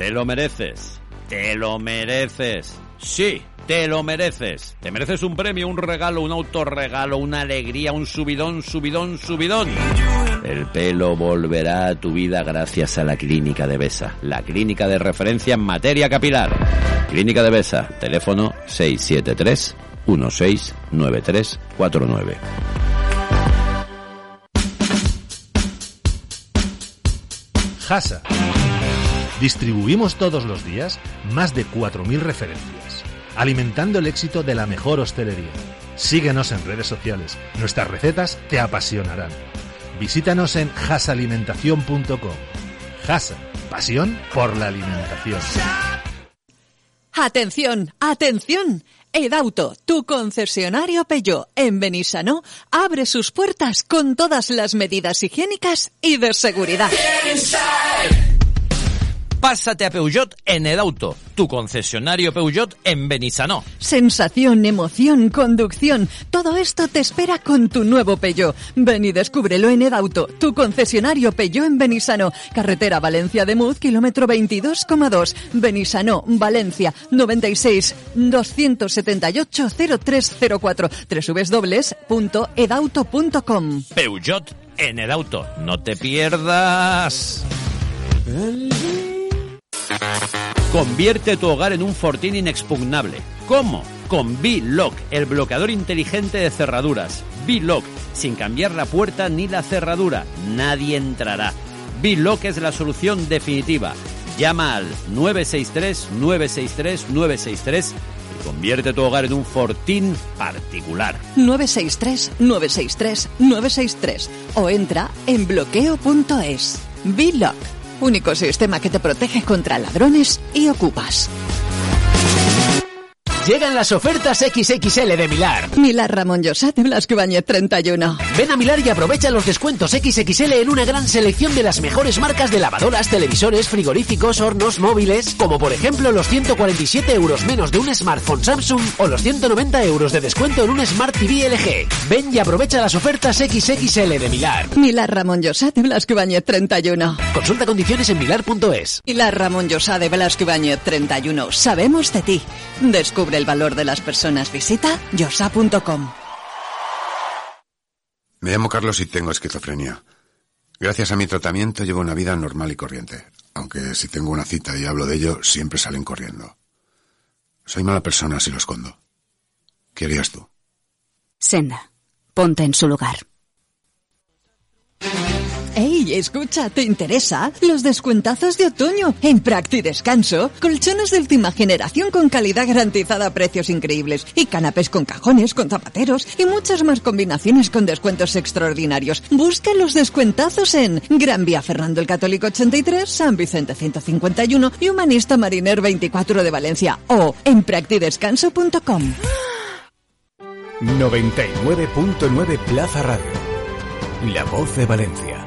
Te lo mereces. Te lo mereces. Sí, te lo mereces. Te mereces un premio, un regalo, un autorregalo, una alegría, un subidón, subidón, subidón. El pelo volverá a tu vida gracias a la Clínica de Besa, la clínica de referencia en materia capilar. Clínica de Besa, teléfono 673 169349. Hasa. Distribuimos todos los días más de 4.000 referencias, alimentando el éxito de la mejor hostelería. Síguenos en redes sociales, nuestras recetas te apasionarán. Visítanos en hasalimentación.com. Hasa, pasión por la alimentación. Atención, atención. Edauto, tu concesionario Peugeot en Benissanó, abre sus puertas con todas las medidas higiénicas y de seguridad. Pásate a Peugeot en Edauto, tu concesionario Peugeot en Benissanó. Sensación, emoción, conducción, todo esto te espera con tu nuevo Peugeot. Ven y descúbrelo en Edauto, tu concesionario Peugeot en Benissanó, carretera Valencia de Muz, kilómetro 22,2, Benissanó, Valencia, 96 278 0304, www.edauto.com. Peugeot en Edauto, no te pierdas. Convierte tu hogar en un fortín inexpugnable. ¿Cómo? Con B-Lock, el bloqueador inteligente de cerraduras. B-Lock, sin cambiar la puerta ni la cerradura. Nadie entrará. B-Lock es la solución definitiva. Llama al 963-963-963 y convierte tu hogar en un fortín particular. 963 963 963 o entra en bloqueo.es. B-Lock Único sistema que te protege contra ladrones y ocupas. Llegan las ofertas XXL de Milar. Milar Ramón Llosat de Blasco Ibáñez 31. Ven a Milar y aprovecha los descuentos XXL en una gran selección de las mejores marcas de lavadoras, televisores, frigoríficos, hornos, móviles, como por ejemplo los 147 euros menos de un smartphone Samsung o los 190 euros de descuento en un Smart TV LG. Ven y aprovecha las ofertas XXL de Milar. Milar Ramón Llosat de Blasco Ibáñez 31. Consulta condiciones en milar.es. Milar Ramón Llosat de Blasco Ibáñez 31. Sabemos de ti. Descubre el valor de las personas. Visita yosa.com. Me llamo Carlos y tengo esquizofrenia. Gracias a mi tratamiento llevo una vida normal y corriente, aunque si tengo una cita y hablo de ello, siempre salen corriendo. Soy mala persona si lo escondo. ¿Qué harías tú? Senda, ponte en su lugar. ¡Ey, escucha! ¿Te interesa? Los descuentazos de otoño en Practi Descanso. Colchones de última generación con calidad garantizada a precios increíbles. Y canapés con cajones, con zapateros y muchas más combinaciones con descuentos extraordinarios. Busca los descuentazos en Gran Vía Fernando el Católico 83, San Vicente 151 y Humanista Mariner 24 de Valencia. O en practidescanso.com. 99.9 Plaza Radio. La voz de Valencia.